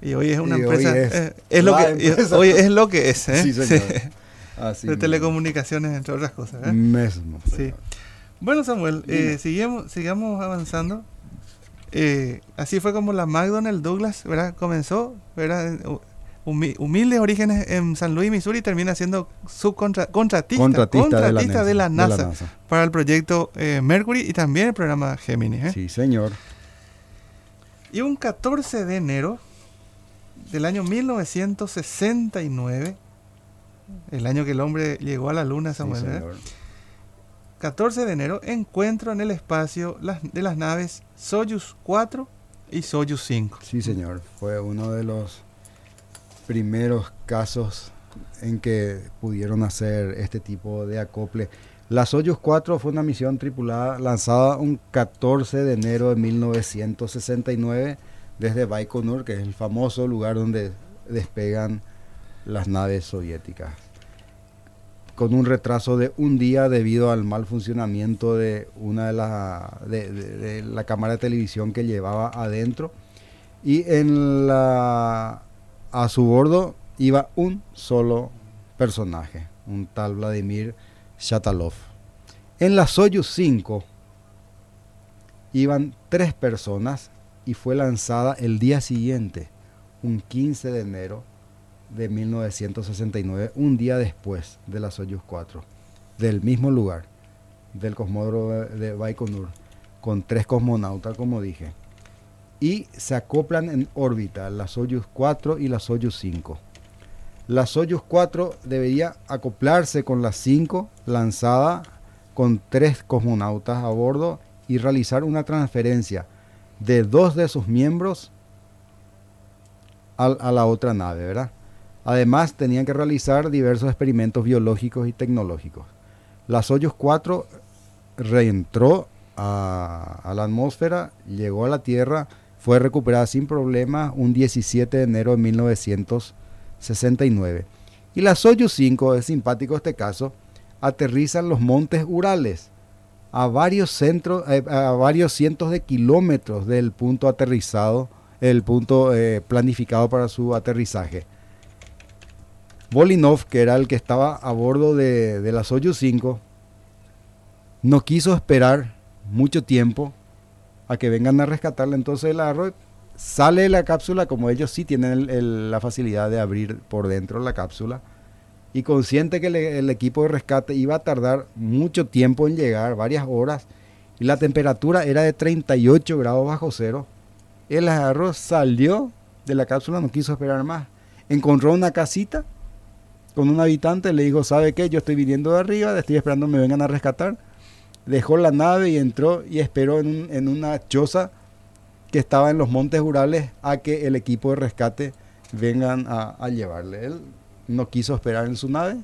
Y hoy es una empresa, eh, es, lo que, hoy es lo que es, ¿eh? Sí, señor. de telecomunicaciones, entre otras cosas. ¿eh? Mesmo. Sí. Bueno, Samuel, eh, sigamos, sigamos avanzando. Eh, así fue como la McDonnell Douglas, ¿verdad? Comenzó, ¿verdad? Humildes orígenes en San Luis, Missouri, termina siendo subcontratista contratista, de, la NASA, para el proyecto eh, Mercury y también el programa Gemini. ¿eh? Sí, señor. Y un 14 de enero del año 1969, el año que el hombre llegó a la luna, Samuel, 14 de enero, encuentro en el espacio de las naves Soyuz 4 y Soyuz 5. Sí, señor. Fue uno de los primeros casos en que pudieron hacer este tipo de acople. La Soyuz 4 fue una misión tripulada lanzada un 14 de enero de 1969 desde Baikonur, que es el famoso lugar donde despegan las naves soviéticas. Con un retraso de un día debido al mal funcionamiento de una de, la, de la cámara de televisión que llevaba adentro. Y en la a su bordo iba un solo personaje, un tal Vladimir Shatalov. En la Soyuz 5 iban tres personas y fue lanzada el día siguiente, un 15 de enero de 1969, un día después de la Soyuz 4, del mismo lugar, del cosmódromo de Baikonur, con tres cosmonautas, como dije y se acoplan en órbita la Soyuz 4 y la Soyuz 5. La Soyuz 4 debería acoplarse con la 5 lanzada con tres cosmonautas a bordo y realizar una transferencia de dos de sus miembros a, la otra nave, ¿verdad? Además, tenían que realizar diversos experimentos biológicos y tecnológicos. La Soyuz 4 reentró a, a, la atmósfera, llegó a la Tierra, fue recuperada sin problemas un 17 de enero de 1969. Y la Soyuz 5, es simpático este caso, aterriza en los montes Urales, a varios, centros, eh, a varios cientos de kilómetros del punto aterrizado, el punto eh, planificado para su aterrizaje. Bolinov, que era el que estaba a bordo de, de la Soyuz 5, no quiso esperar mucho tiempo a que vengan a rescatarle. Entonces el agarró, sale de la cápsula, como ellos sí tienen la facilidad de abrir por dentro la cápsula, y consciente que el equipo de rescate iba a tardar mucho tiempo en llegar, varias horas, y la temperatura era de 38 grados bajo cero, el agarró, salió de la cápsula, no quiso esperar más. Encontró una casita con un habitante, le dijo, ¿sabe qué? Yo estoy viniendo de arriba, estoy esperando que me vengan a rescatar. Dejó la nave y entró y esperó en, un, en una choza que estaba en los montes Urales a que el equipo de rescate vengan a, a llevarle. Él no quiso esperar en su nave.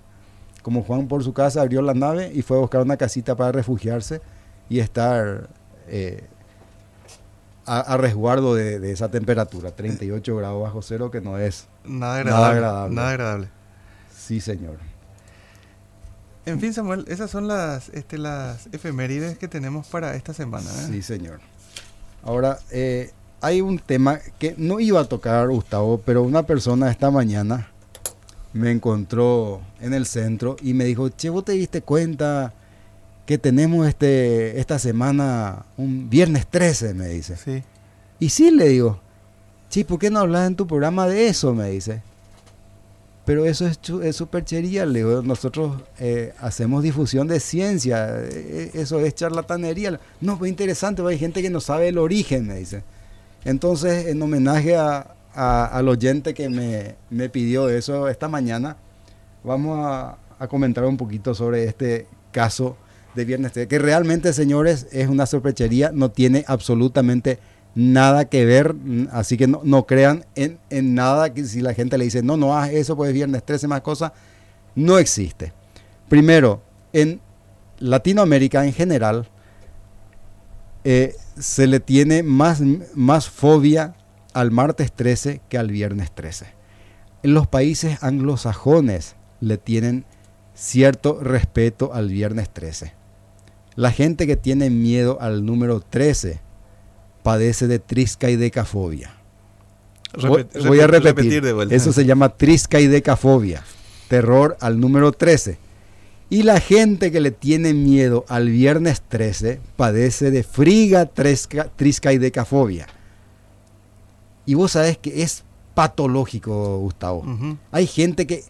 Como Juan por su casa abrió la nave y fue a buscar una casita para refugiarse y estar eh, a, a, resguardo de, de, esa temperatura, 38 grados bajo cero, que no es nada agradable. Nada agradable. Nada agradable. Sí, señor. En fin, Samuel, esas son las, este, las efemérides que tenemos para esta semana. ¿eh? Sí, señor. Ahora, eh, hay un tema que no iba a tocar Gustavo, pero una persona esta mañana me encontró en el centro y me dijo, che, ¿vos te diste cuenta que tenemos este, esta semana un viernes 13? Me dice. Sí. Y sí, le digo, sí, ¿por qué no hablas en tu programa de eso? Me dice. Pero eso es, superchería, nosotros eh, hacemos difusión de ciencia, eh, eso es charlatanería. No, pues interesante, hay gente que no sabe el origen, me dice. Entonces, en homenaje a, al oyente que me, me, pidió eso esta mañana, vamos a, comentar un poquito sobre este caso de Viernes 13, que realmente, señores, es una sorprechería, no tiene absolutamente nada que ver, así que no, no crean en, en, nada que si la gente le dice, no, no haz eso, pues Viernes 13 más cosas, no existe. Primero, en Latinoamérica en general, eh, se le tiene más, más fobia al martes 13 que al viernes 13. En los países anglosajones le tienen cierto respeto al viernes 13. La gente que tiene miedo al número 13 padece de triscaidecafobia. Repet, Voy a repetir. repetir de vuelta. Eso se llama triscaidecafobia. Terror al número 13. Y la gente que le tiene miedo al viernes 13 padece de friga triscaidecafobia. Y vos sabés que es patológico, Gustavo. Uh -huh. Hay gente que,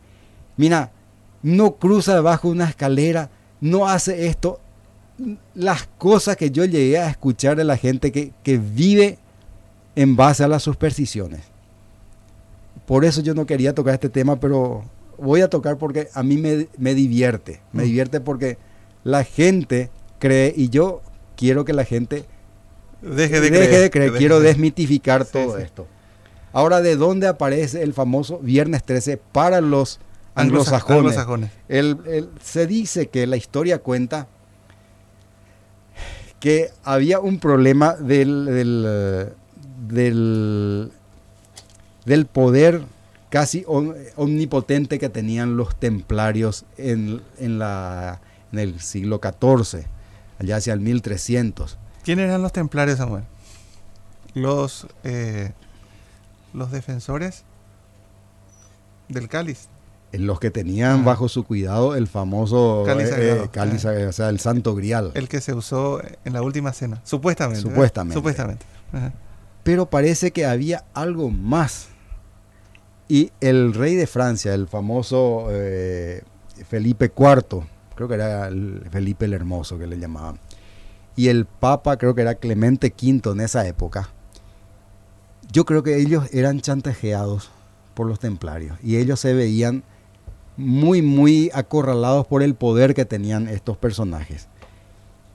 mira, no cruza debajo de una escalera, no hace esto. Las cosas que yo llegué a escuchar de la gente que, que vive en base a las supersticiones. Por eso yo no quería tocar este tema, pero voy a tocar porque a mí me, me divierte. Me -huh. divierte porque la gente cree y yo quiero que la gente Deje de Deje creer. de creer. Deje Quiero de- desmitificar Sí, todo sí. esto. Ahora, ¿de dónde aparece el famoso Viernes 13 para los Anglosa- anglosajones? anglosajones. El- el- se dice que la historia cuenta que había un problema del, del, del, poder casi om- omnipotente que tenían los templarios en, en, la, en el siglo XIV, allá hacia el 1300. ¿Quiénes eran los templarios, Samuel? Los, eh, los defensores del cáliz. En los que tenían bajo su cuidado el famoso Cáliz eh, sagrado. eh, sagrado, o sea, el santo grial. El que se usó en la última cena. Supuestamente. ¿verdad? Supuestamente. Supuestamente. Ajá. Pero parece que había algo más. Y el rey de Francia, el famoso eh, Felipe IV, creo que era el Felipe el Hermoso que le llamaban, y el Papa, creo que era Clemente V en esa época, yo creo que ellos eran chantajeados por los templarios y ellos se veían muy, muy acorralados por el poder que tenían estos personajes.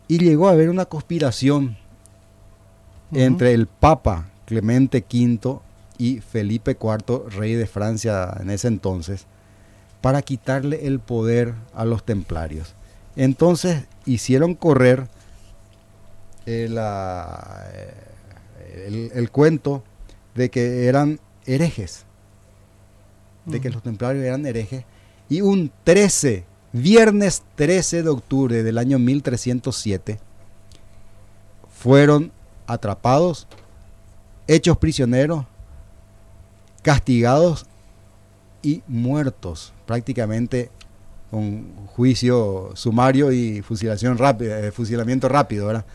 Y llegó a haber una conspiración entre el Papa Clemente V y Felipe IV, rey de Francia en ese entonces, para quitarle el poder a los templarios. Entonces hicieron correr eh, eh, el, cuento de que eran herejes, de que los templarios eran herejes, y un 13, viernes 13 de octubre del año 1307, fueron atrapados, hechos prisioneros, castigados y muertos prácticamente con juicio sumario y fusilación rápida, eh, fusilamiento rápido, ¿verdad?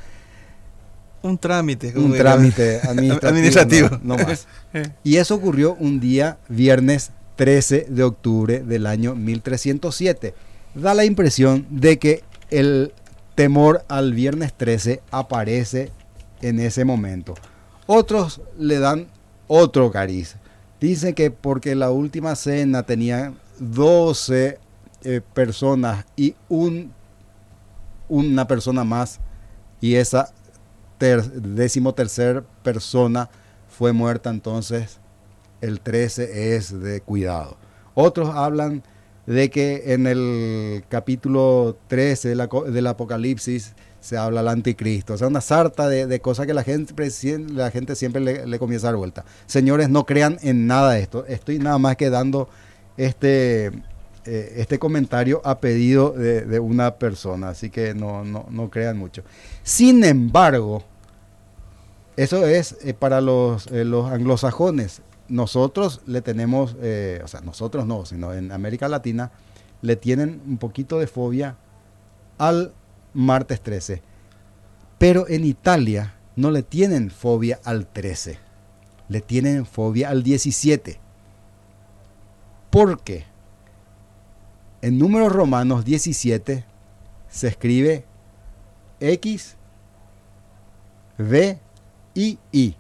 Un trámite. un trámite administrativo. No, más. Eh. Y eso ocurrió un día viernes 13 de octubre del año 1307. Da la impresión de que el temor al viernes 13 aparece en ese momento. Otros le dan otro cariz. Dicen que porque la última cena tenía 12 eh, personas y un, una persona más y esa décimo tercer persona fue muerta, entonces el 13 es de cuidado. Otros hablan de que en el capítulo 13 del Apocalipsis se habla del anticristo. O sea, una sarta de, cosas que la gente, la gente siempre le, comienza a dar vuelta. Señores, no crean en nada de esto. Estoy nada más que dando este, eh, este comentario a pedido de, una persona, así que no, no, crean mucho. Sin embargo, eso es eh, para los, eh, los anglosajones. Nosotros le tenemos, o sea, nosotros no, sino en América Latina, le tienen un poquito de fobia al martes 13. Pero en Italia no le tienen fobia al 13, le tienen fobia al 17. ¿Por qué? En números romanos 17 se escribe X, V, I, I.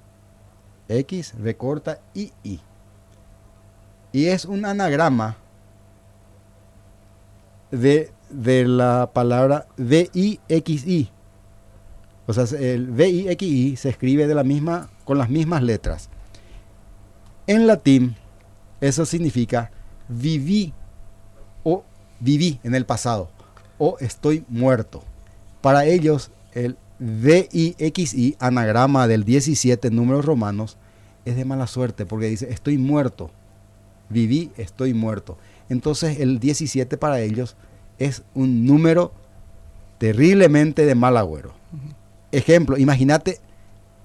X, V corta, I, I. Y es un anagrama de, de la palabra V-I-X-I. O sea, el V-I-X-I se escribe de la misma, con las mismas letras. En latín, eso significa viví o viví en el pasado o estoy muerto. Para ellos, el VIXI, anagrama del 17 números romanos, es de mala suerte porque dice estoy muerto. Viví, estoy muerto. Entonces el 17 para ellos es un número terriblemente de mal agüero. Ejemplo, imagínate,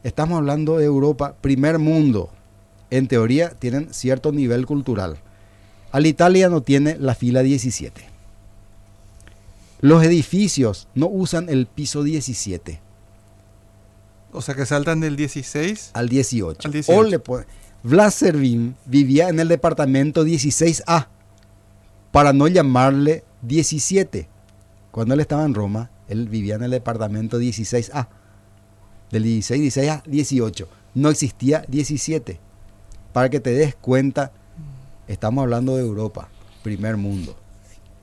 estamos hablando de Europa, primer mundo. En teoría tienen cierto nivel cultural al Italia no tiene la fila 17. Los edificios no usan el piso 17. O sea que saltan del 16 al 18. Al Servin vivía en el departamento 16A para no llamarle 17. Cuando él estaba en Roma, él vivía en el departamento 16A. Del 16, 16 a 18. No existía 17. Para que te des cuenta Estamos hablando de Europa, primer mundo.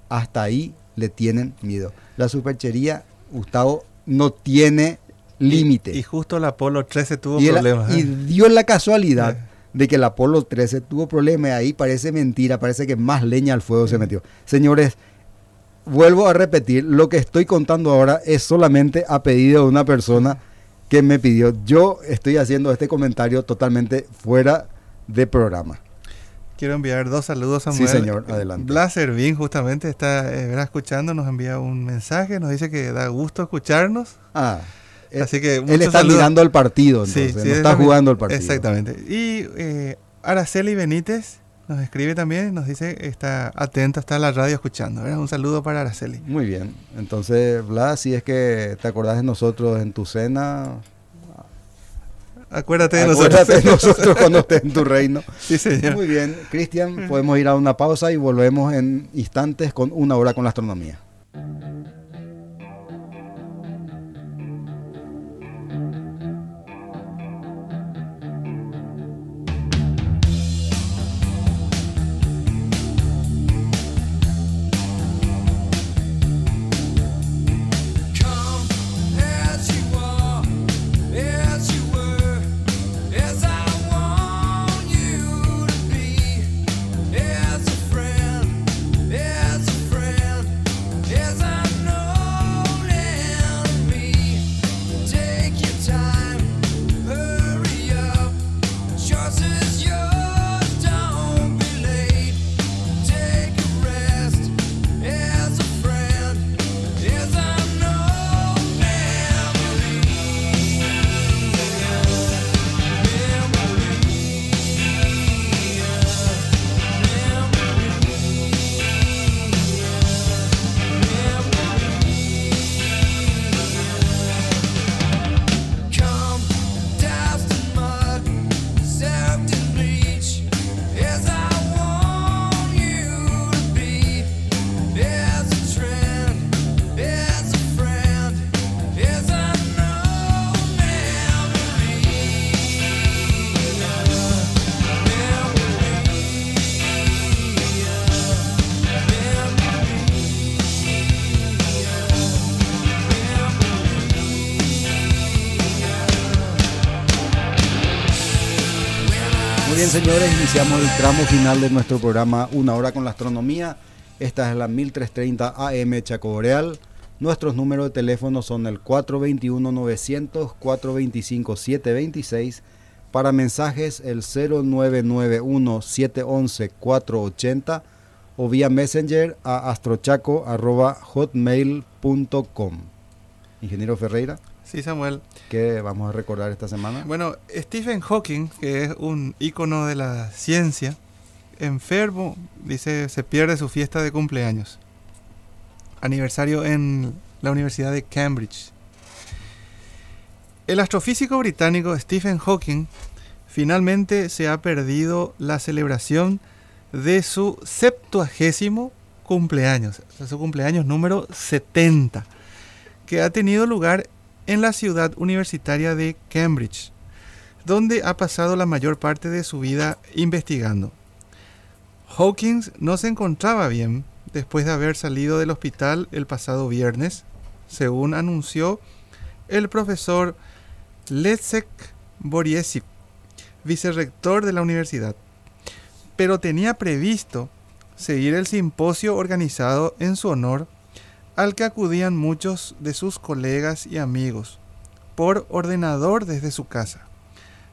Hasta ahí le tienen miedo. La superchería, Gustavo, no tiene límite. Y, justo el Apolo 13 tuvo problemas. Y ¿eh? dio la casualidad eh. de que el Apolo 13 tuvo problemas. Ahí parece mentira, parece que más leña al fuego se metió. Señores, vuelvo a repetir, lo que estoy contando ahora es solamente a pedido de una persona que me pidió. Yo estoy haciendo este comentario totalmente fuera de programa. Quiero enviar dos saludos a Samuel. Sí, señor, adelante. Blas Servín justamente está eh, escuchando, nos envía un mensaje, nos dice que da gusto escucharnos. Ah, así que él está mirando el partido, entonces, sí, está jugando el partido. Exactamente. Y eh, Araceli Benítez nos escribe también, nos dice está atenta, está en la radio escuchando. Un saludo para Araceli. Muy bien. Entonces, Blas, si es que te acordás de nosotros en tu cena, Acuérdate de nosotros. nosotros cuando estés en tu reino. Sí, señor. Muy bien, Cristian, podemos ir a una pausa y volvemos en instantes con una hora con la astronomía. Señores, iniciamos el tramo final de nuestro programa Una hora con la astronomía. Esta es la 1330 AM Chaco Boreal. Nuestros números de teléfono son el 421-900, 425-726. Para mensajes, el 0991-711-480 o vía Messenger a astrochaco.hotmail.com. Ingeniero Ferreira. Sí, Samuel. ¿Qué vamos a recordar esta semana? Bueno, Stephen Hawking, que es un ícono de la ciencia, enfermo, dice, se pierde su fiesta de cumpleaños. Aniversario en la Universidad de Cambridge. El astrofísico británico Stephen Hawking finalmente se ha perdido la celebración de su septuagésimo cumpleaños, o sea, su cumpleaños número 70, que ha tenido lugar en la ciudad universitaria de Cambridge, donde ha pasado la mayor parte de su vida investigando. Hawkins no se encontraba bien después de haber salido del hospital el pasado viernes, según anunció el profesor Leszek Boriesic, vicerrector de la universidad, pero tenía previsto seguir el simposio organizado en su honor al que acudían muchos de sus colegas y amigos por ordenador desde su casa.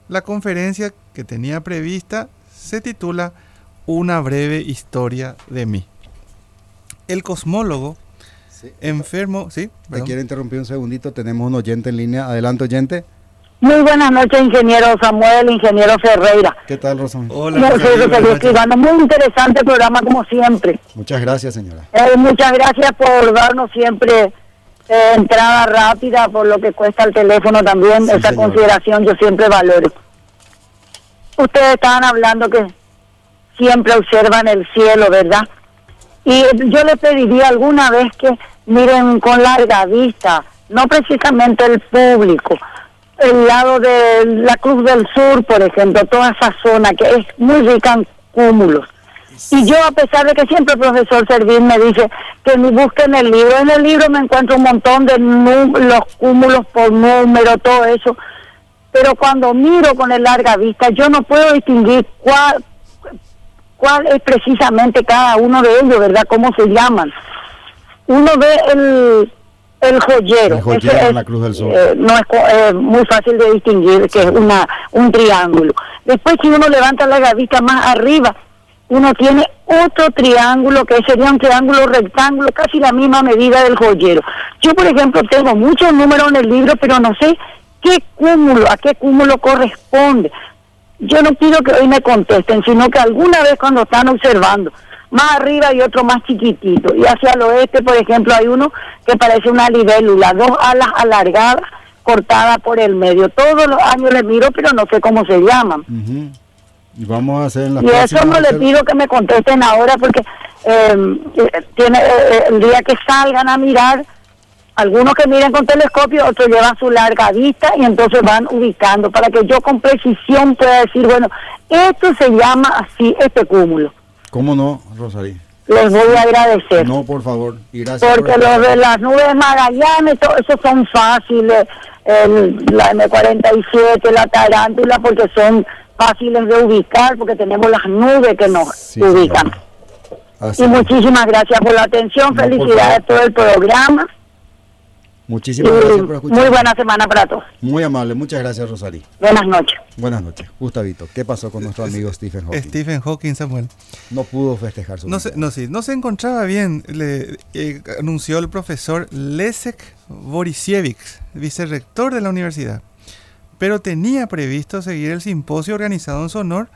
La conferencia que tenía prevista se titula Una breve historia de mí. El cosmólogo enfermo, ¿sí? Me quiero interrumpir un segundito, tenemos un oyente en línea. Adelante, oyente. Muy buenas noches, ingeniero Samuel, ingeniero Ferreira. ¿Qué tal, Rosamund? Hola, soy. Muy interesante programa como siempre. Muchas gracias, señora. Eh, muchas gracias por darnos siempre eh, entrada rápida, por lo que cuesta el teléfono también. Sí, Esa señora. consideración yo siempre valoro. Ustedes estaban hablando que siempre observan el cielo, ¿verdad? Y yo le pediría alguna vez que miren con larga vista, no precisamente el público, el lado de la Cruz del Sur, por ejemplo, toda esa zona que es muy rica en cúmulos. Y yo, a pesar de que siempre el profesor Servín me dice que ni busquen el libro, en el libro me encuentro un montón de los cúmulos por número, todo eso. Pero cuando miro con el larga vista, yo no puedo distinguir cuál, cuál es precisamente cada uno de ellos, ¿verdad? ¿Cómo se llaman? Uno ve el, el joyero. El joyero en es, la Cruz del Sur. eh, no es eh, muy fácil de distinguir que es una un triángulo. Después, si uno levanta la vista más arriba, uno tiene otro triángulo que sería un triángulo rectángulo, casi la misma medida del joyero. Yo, por ejemplo, tengo muchos números en el libro, pero no sé qué cúmulo, a qué cúmulo corresponde. Yo no pido que hoy me contesten, sino que alguna vez cuando están observando, más arriba hay otro más chiquitito. Y hacia el oeste, por ejemplo, hay uno que parece una libélula, dos alas alargadas, cortadas por el medio. Todos los años les miro, pero no sé cómo se llaman. Y vamos a hacer en la Y eso no le pido que me contesten ahora porque eh, eh, tiene eh, el día que salgan a mirar, algunos que miren con telescopio, otros llevan su larga vista y entonces van ubicando para que yo con precisión pueda decir, bueno, esto se llama así, este cúmulo. ¿Cómo no, Rosalí? Les voy a agradecer. No, por favor. Y gracias Porque por los de las nubes Magallanes, todo eso son fáciles, el- la M47, la tarántula, porque son fáciles de ubicar, porque tenemos las nubes que nos Sí, ubican. Así Y muchísimas gracias por la atención, No, felicidades por el programa y Muchísimas gracias por escuchar. muy buena semana para todos. Muy amable. Muchas gracias, Rosalí. Buenas noches. Buenas noches. Gustavito, ¿qué pasó con nuestro amigo Stephen Hawking? Stephen Hawking, Samuel. No pudo festejar su No se, no, sí, no se encontraba bien, le eh, anunció el profesor Leszek Borisiewicz, vicerrector de la universidad, pero tenía previsto seguir el simposio organizado en su honor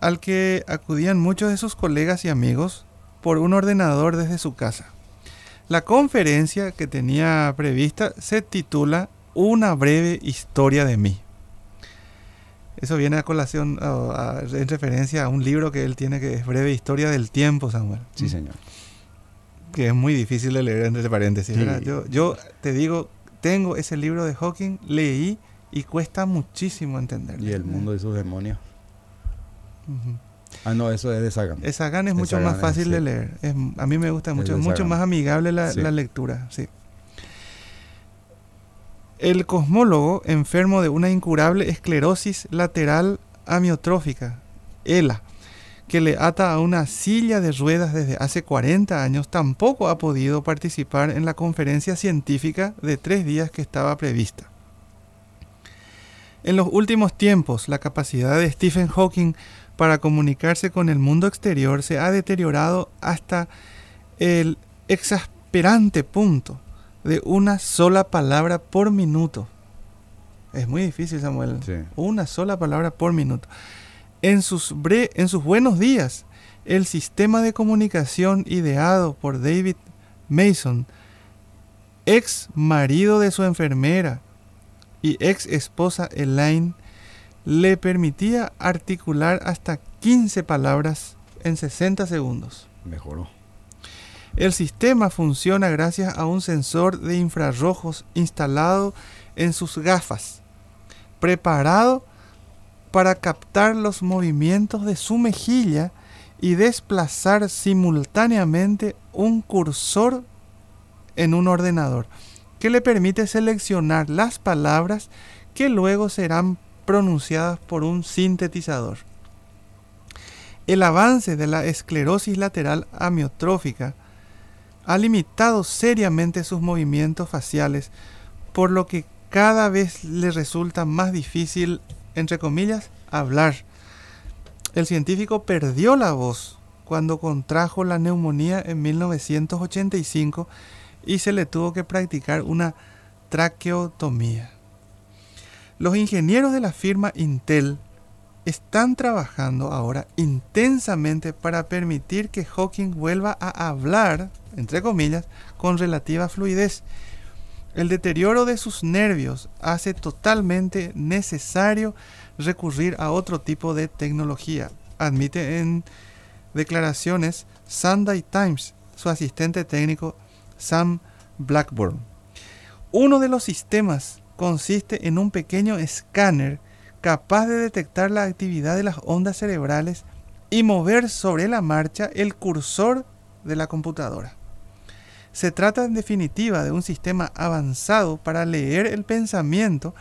al que acudían muchos de sus colegas y amigos por un ordenador desde su casa. La conferencia que tenía prevista se titula Una breve historia de mí. Eso viene a colación, a- a- en referencia a un libro que él tiene que es Breve Historia del Tiempo, Samuel. Sí, señor. Que es muy difícil de leer entre paréntesis. Sí. ¿verdad? Yo, yo te digo, tengo ese libro de Hawking, leí y cuesta muchísimo entender. Y el mundo de sus demonios. Ah, no, eso es de Sagan. El Sagan es mucho Sagan más fácil de leer. Es- a mí me gusta mucho, es mucho más amigable la, Sí. la lectura. Sí. El cosmólogo enfermo de una incurable esclerosis lateral amiotrófica ELA, que le ata a una silla de ruedas desde hace 40 años, tampoco ha podido participar en la conferencia científica de tres días que estaba prevista. En los últimos tiempos, la capacidad de Stephen Hawking para comunicarse con el mundo exterior se ha deteriorado hasta el exasperante punto de una sola palabra por minuto. Es muy difícil, Samuel. Una sola palabra por minuto. En sus, en sus buenos días, el sistema de comunicación ideado por David Mason, ex marido de su enfermera y ex esposa Elaine, le permitía articular hasta 15 palabras en 60 segundos. Mejoró. El sistema funciona gracias a un sensor de infrarrojos instalado en sus gafas, preparado para captar los movimientos de su mejilla y desplazar simultáneamente un cursor en un ordenador, que le permite seleccionar las palabras que luego serán pronunciadas por un sintetizador. El avance de la esclerosis lateral amiotrófica ha limitado seriamente sus movimientos faciales, por lo que cada vez le resulta más difícil, entre comillas, hablar. El científico perdió la voz cuando contrajo la neumonía en 1985 y se le tuvo que practicar una traqueotomía. Los ingenieros de la firma Intel están trabajando ahora intensamente para permitir que Hawking vuelva a hablar, entre comillas, con relativa fluidez. El deterioro de sus nervios hace totalmente necesario recurrir a otro tipo de tecnología, admite en declaraciones Sunday Times su asistente técnico Sam Blackburn. Uno de los sistemas consiste en un pequeño escáner capaz de detectar la actividad de las ondas cerebrales y mover sobre la marcha el cursor de la computadora. Se trata en definitiva de un sistema avanzado para leer el pensamiento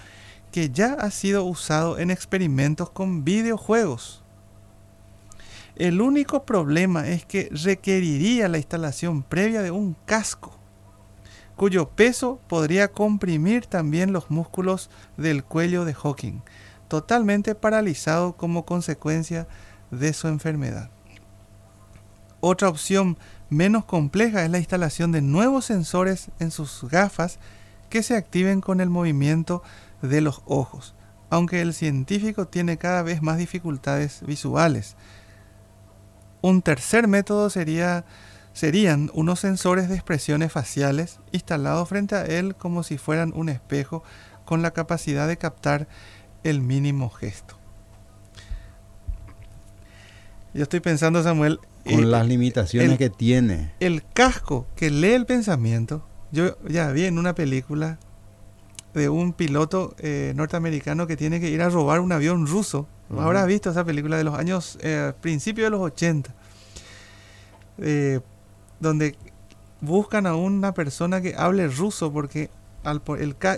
que ya ha sido usado en experimentos con videojuegos. El único problema es que requeriría la instalación previa de un casco, cuyo peso podría comprimir también los músculos del cuello de Hawking, totalmente paralizado como consecuencia de su enfermedad. Otra opción menos compleja es la instalación de nuevos sensores en sus gafas que se activen con el movimiento de los ojos, aunque el científico tiene cada vez más dificultades visuales. Un tercer método sería, serían unos sensores de expresiones faciales instalados frente a él como si fueran un espejo con la capacidad de captar el mínimo gesto. Yo estoy pensando, Samuel... Con eh, las limitaciones que tiene. El casco que lee el pensamiento, yo ya vi en una película de un piloto eh, norteamericano que tiene que ir a robar un avión ruso. Ahora has visto esa película de los años, eh, principios de los 80, donde buscan a una persona que hable ruso porque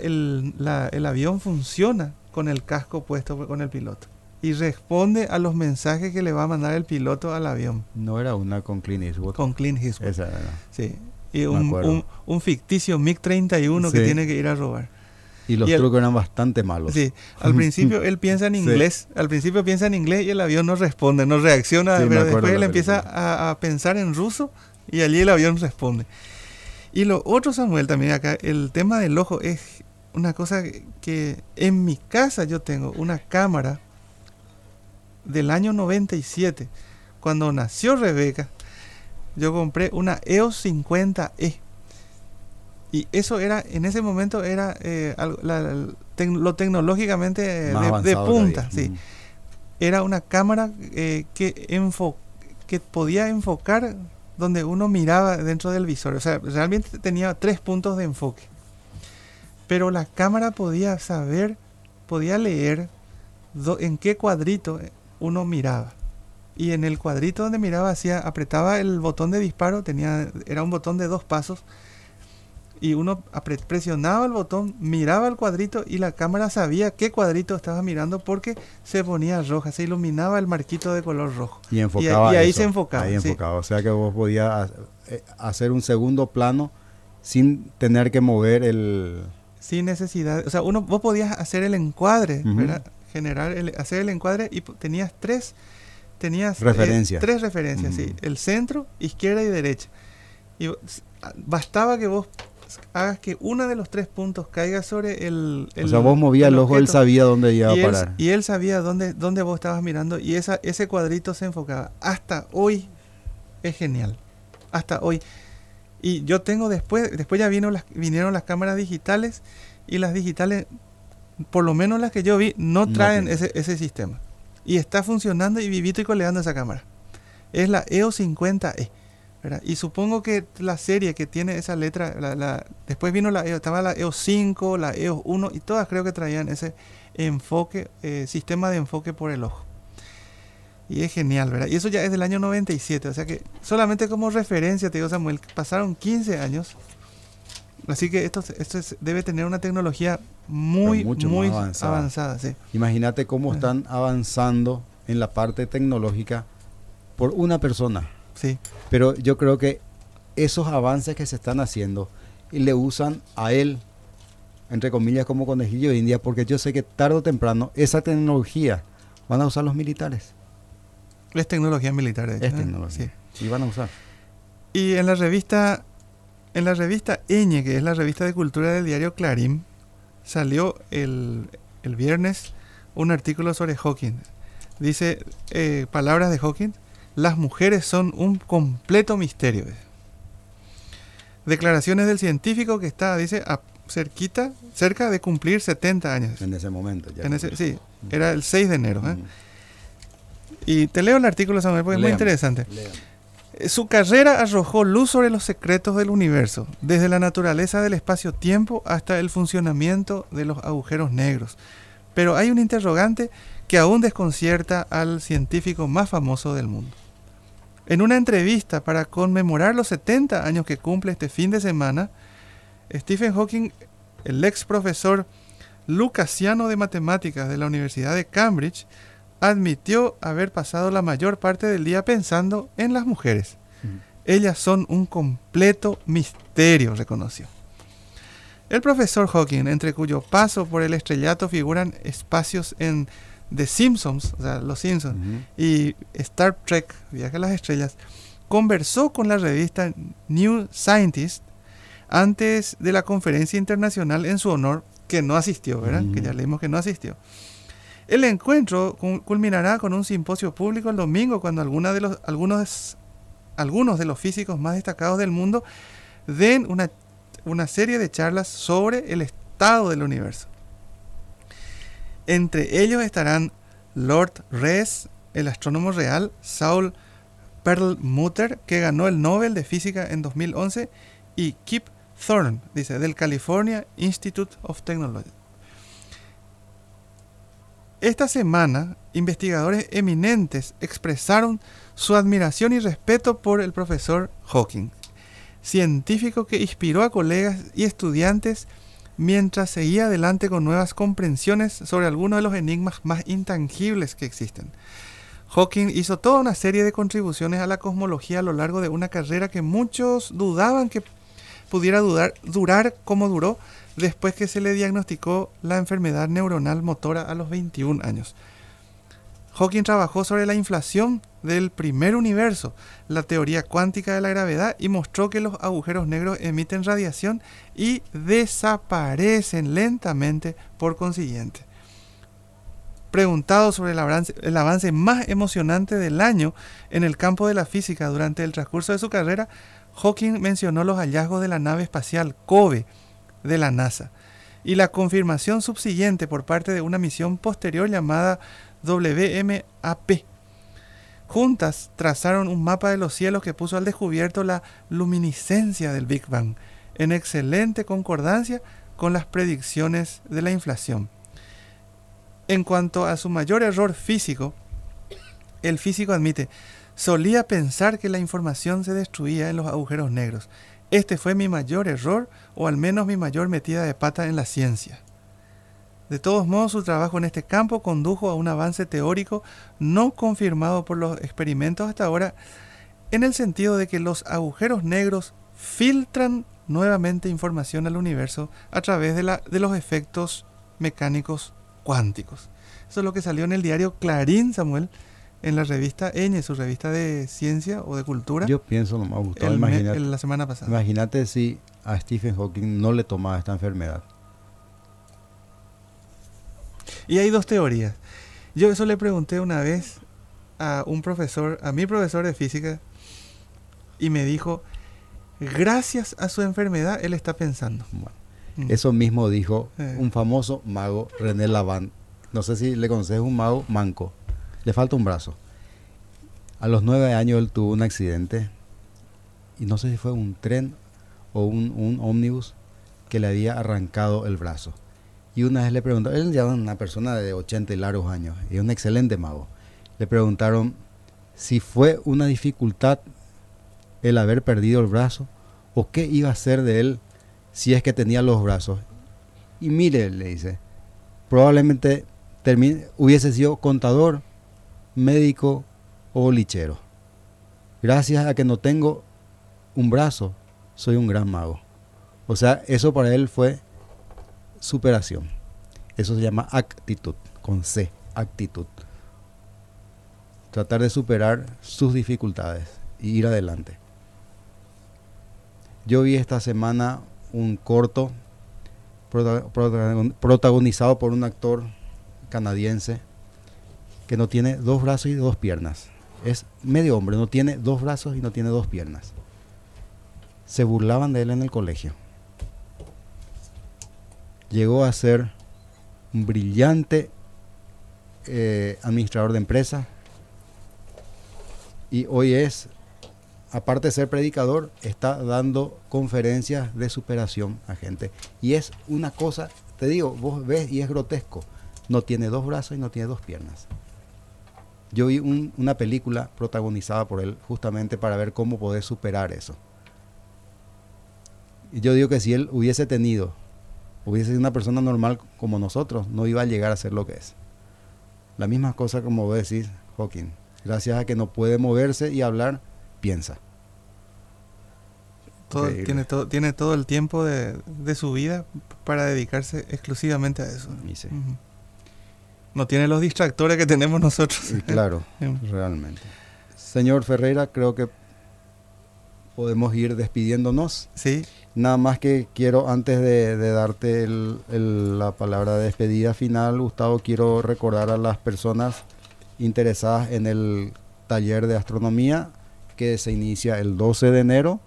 el, el avión funciona con el casco puesto con el piloto. Y responde a los mensajes que le va a mandar el piloto al avión. No era una con Clint Eastwood. Con Clint Eastwood. Esa era. Sí. Y un, un, ficticio MiG-31 que tiene que ir a robar. Y los trucos eran bastante malos. Sí, al principio él piensa en inglés, al principio piensa en inglés y el avión no responde, no reacciona, pero después él empieza a, a, pensar en ruso y allí el avión responde. Y lo otro, Samuel, también acá, el tema del ojo es una cosa que en mi casa yo tengo una cámara del año 97. Cuando nació Rebeca, yo compré una EOS 50E. Y eso era, en ese momento era eh, lo tecnológicamente de, punta. Sí. Era una cámara eh, que, que podía enfocar donde uno miraba dentro del visor. O sea, realmente tenía tres puntos de enfoque pero la cámara podía saber, podía leer en qué cuadrito uno miraba. Y en el cuadrito donde miraba, hacía, apretaba el botón de disparo, tenía, era un botón de dos pasos, y uno presionaba el botón, miraba el cuadrito y la cámara sabía qué cuadrito estaba mirando porque se ponía roja, se iluminaba el marquito de color rojo. Y enfocaba. Y, ahí se enfocaba. Ahí enfocaba. O sea que vos podías eh, hacer un segundo plano sin tener que mover el. Sin necesidad. O sea, uno, vos podías hacer el encuadre, Generar, el, hacer el encuadre y tenías tres. Tenías eh, referencias. tres referencias, sí. El centro, izquierda y derecha. Y bastaba que vos hagas que uno de los tres puntos caiga sobre el... o sea, vos movías el, ojo, él sabía dónde iba a y parar. Él, y él sabía dónde, dónde vos estabas mirando y esa, ese cuadrito se enfocaba. Hasta hoy es genial. Hasta hoy. Y yo tengo después, después ya vino las, vinieron las cámaras digitales y las digitales, por lo menos las que yo vi, no traen ese, ese sistema. Y está funcionando y vivito y coleando esa cámara. Es la EO50E. Y supongo que la serie que tiene esa letra, la, la, después vino la EOS, estaba la EOS 5, la EOS 1 y todas creo que traían ese enfoque, eh, sistema de enfoque por el ojo. Y es genial, ¿verdad? Y eso ya es del año 97, o sea que solamente como referencia, te digo Samuel, pasaron 15 años. Así que esto, esto debe tener una tecnología muy, muy avanzada. avanzada sí. Imagínate cómo están avanzando en la parte tecnológica por una persona. Sí. Pero yo creo que esos avances que se están haciendo y le usan a él, entre comillas, como conejillo de India, porque yo sé que tarde o temprano esa tecnología van a usar los militares. Es tecnología militar, Es tecnología. Sí. Y van a usar. Y en la revista, en la revista Eñe, que es la revista de cultura del diario Clarín, salió el, el viernes un artículo sobre Hawking. Dice eh, palabras de Hawking las mujeres son un completo misterio. Declaraciones del científico que está, dice, cerquita, cerca de cumplir 70 años. En ese momento, ya. sí, era el 6 de enero. ¿eh? Y te leo el artículo, Samuel, porque es muy interesante. Su carrera arrojó luz sobre los secretos del universo, desde la naturaleza del espacio-tiempo hasta el funcionamiento de los agujeros negros. Pero hay un interrogante que aún desconcierta al científico más famoso del mundo. En una entrevista para conmemorar los 70 años que cumple este fin de semana, Stephen Hawking, el ex profesor lucasiano de matemáticas de la Universidad de Cambridge, admitió haber pasado la mayor parte del día pensando en las mujeres. Mm. Ellas son un completo misterio, reconoció. El profesor Hawking, entre cuyo paso por el estrellato figuran espacios en The Simpsons, o sea, Los Simpsons, y Star Trek, Viaje a las Estrellas, conversó con la revista New Scientist antes de la conferencia internacional en su honor, que no asistió, ¿verdad? Que ya leímos que no asistió. El encuentro culminará con un simposio público el domingo cuando de los, algunos, algunos de los físicos más destacados del mundo den una, una serie de charlas sobre el estado del universo. Entre ellos estarán Lord Rees, el astrónomo real, Saul Perlmutter, que ganó el Nobel de Física en 2011, y Kip Thorne, dice, del California Institute of Technology. Esta semana, investigadores eminentes expresaron su admiración y respeto por el profesor Hawking, científico que inspiró a colegas y estudiantes mientras seguía adelante con nuevas comprensiones sobre algunos de los enigmas más intangibles que existen. Hawking hizo toda una serie de contribuciones a la cosmología a lo largo de una carrera que muchos dudaban que pudiera durar como duró después que se le diagnosticó la enfermedad neuronal motora a los 21 años. Hawking trabajó sobre la inflación del primer universo, la teoría cuántica de la gravedad y mostró que los agujeros negros emiten radiación y desaparecen lentamente por consiguiente. Preguntado sobre el avance, más emocionante del año en el campo de la física durante el transcurso de su carrera, Hawking mencionó los hallazgos de la nave espacial COBE de la NASA y la confirmación subsiguiente por parte de una misión posterior llamada WMAP. Juntas trazaron un mapa de los cielos que puso al descubierto la luminiscencia del Big Bang, en excelente concordancia con las predicciones de la inflación. En cuanto a su mayor error físico, el físico admite, solía pensar que la información se destruía en los agujeros negros. Este fue mi mayor error o al menos mi mayor metida de pata en la ciencia. De todos modos, su trabajo en este campo condujo a un avance teórico no confirmado por los experimentos hasta ahora, en el sentido de que los agujeros negros filtran nuevamente información al universo a través de, la, de los efectos mecánicos cuánticos. Eso es lo que salió en el diario Clarín, Samuel, en la revista Eñe, su revista de ciencia o de cultura. Yo pienso, me ha gustado. el- la semana pasada. imagínate si a Stephen Hawking no le tomaba esta enfermedad. Y hay dos teorías. Yo eso le pregunté una vez a un profesor, a mi profesor de física, y me dijo, gracias a su enfermedad, él está pensando. Bueno, Mm. Eso mismo dijo Eh. un famoso mago, René Lavand. No sé si le conoces, es un mago manco. Le falta un brazo. A los nueve años él tuvo un accidente. Y no sé si fue un tren o un, un ómnibus que le había arrancado el brazo. Y una vez le preguntaron, él ya era una persona de 80 y largos años, y un excelente mago. Le preguntaron si fue una dificultad el haber perdido el brazo o qué iba a hacer de él si es que tenía los brazos. Y mire, le dice, probablemente hubiese sido contador, médico o lichero. Gracias a que no tengo un brazo, soy un gran mago. O sea, eso para él fue superación. Eso se llama actitud, con C, actitud. Tratar de superar sus dificultades y ir adelante. Yo vi esta semana un corto prota- protagon- protagonizado por un actor canadiense que no tiene dos brazos y dos piernas. Es medio hombre, no tiene dos brazos y no tiene dos piernas. Se burlaban de él en el colegio. Llegó a ser un brillante eh, administrador de empresa y hoy es aparte de ser predicador, está dando conferencias de superación a gente. Y es una cosa, te digo, vos ves y es grotesco. No tiene dos brazos y no tiene dos piernas. Yo vi un- una película protagonizada por él justamente para ver cómo poder superar eso. Y yo digo que si él hubiese tenido, hubiese sido una persona normal como nosotros, no iba a llegar a ser lo que es. La misma cosa como vos decís, Hawking. Gracias a que no puede moverse y hablar, piensa. Todo- tiene, todo, tiene todo el tiempo de, de su vida para dedicarse exclusivamente a eso. Y sí. Ujú. No tiene los distractores que tenemos nosotros. Y claro, realmente. Señor Ferreira, creo que podemos ir despidiéndonos. Sí, Nada más que quiero, antes de, de darte el- el- la palabra de despedida final, Gustavo, quiero recordar a las personas interesadas en el taller de astronomía que se inicia el 12 de enero,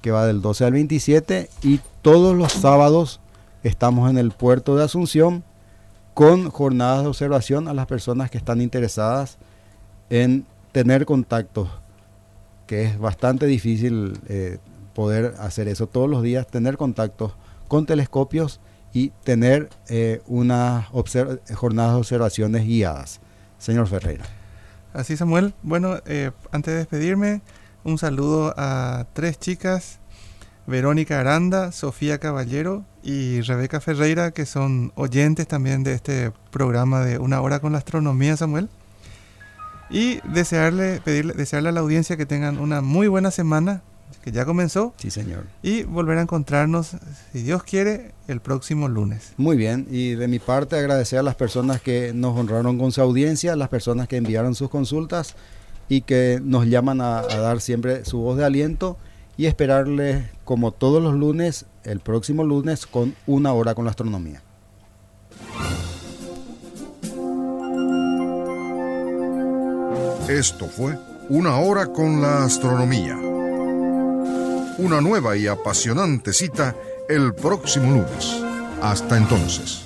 que va del 12 al 27, y todos los sábados estamos en el puerto de Asunción con jornadas de observación a las personas que están interesadas en tener contactos, que es bastante difícil eh, poder hacer eso todos los días, tener contactos con telescopios y tener eh, unas jornadas de observaciones guiadas. Señor Ferreira. así Samuel. Bueno, eh, antes de despedirme, un saludo a tres chicas, Verónica Aranda, Sofía Caballero y Rebeca Ferreira, que son oyentes también de este programa de Una Hora con la Astronomía, Samuel. Y desearle, pedirle, desearle a la audiencia que tengan una muy buena semana, que ya comenzó, Sí, señor. y volver a encontrarnos, si Dios quiere, el próximo lunes. Muy bien, y de mi parte agradecer a las personas que nos honraron con su audiencia, las personas que enviaron sus consultas y que nos llaman a, a dar siempre su voz de aliento y esperarles como todos los lunes, el próximo lunes con una hora con la astronomía. Esto fue Una hora con la astronomía. Una nueva y apasionante cita el próximo lunes. Hasta entonces.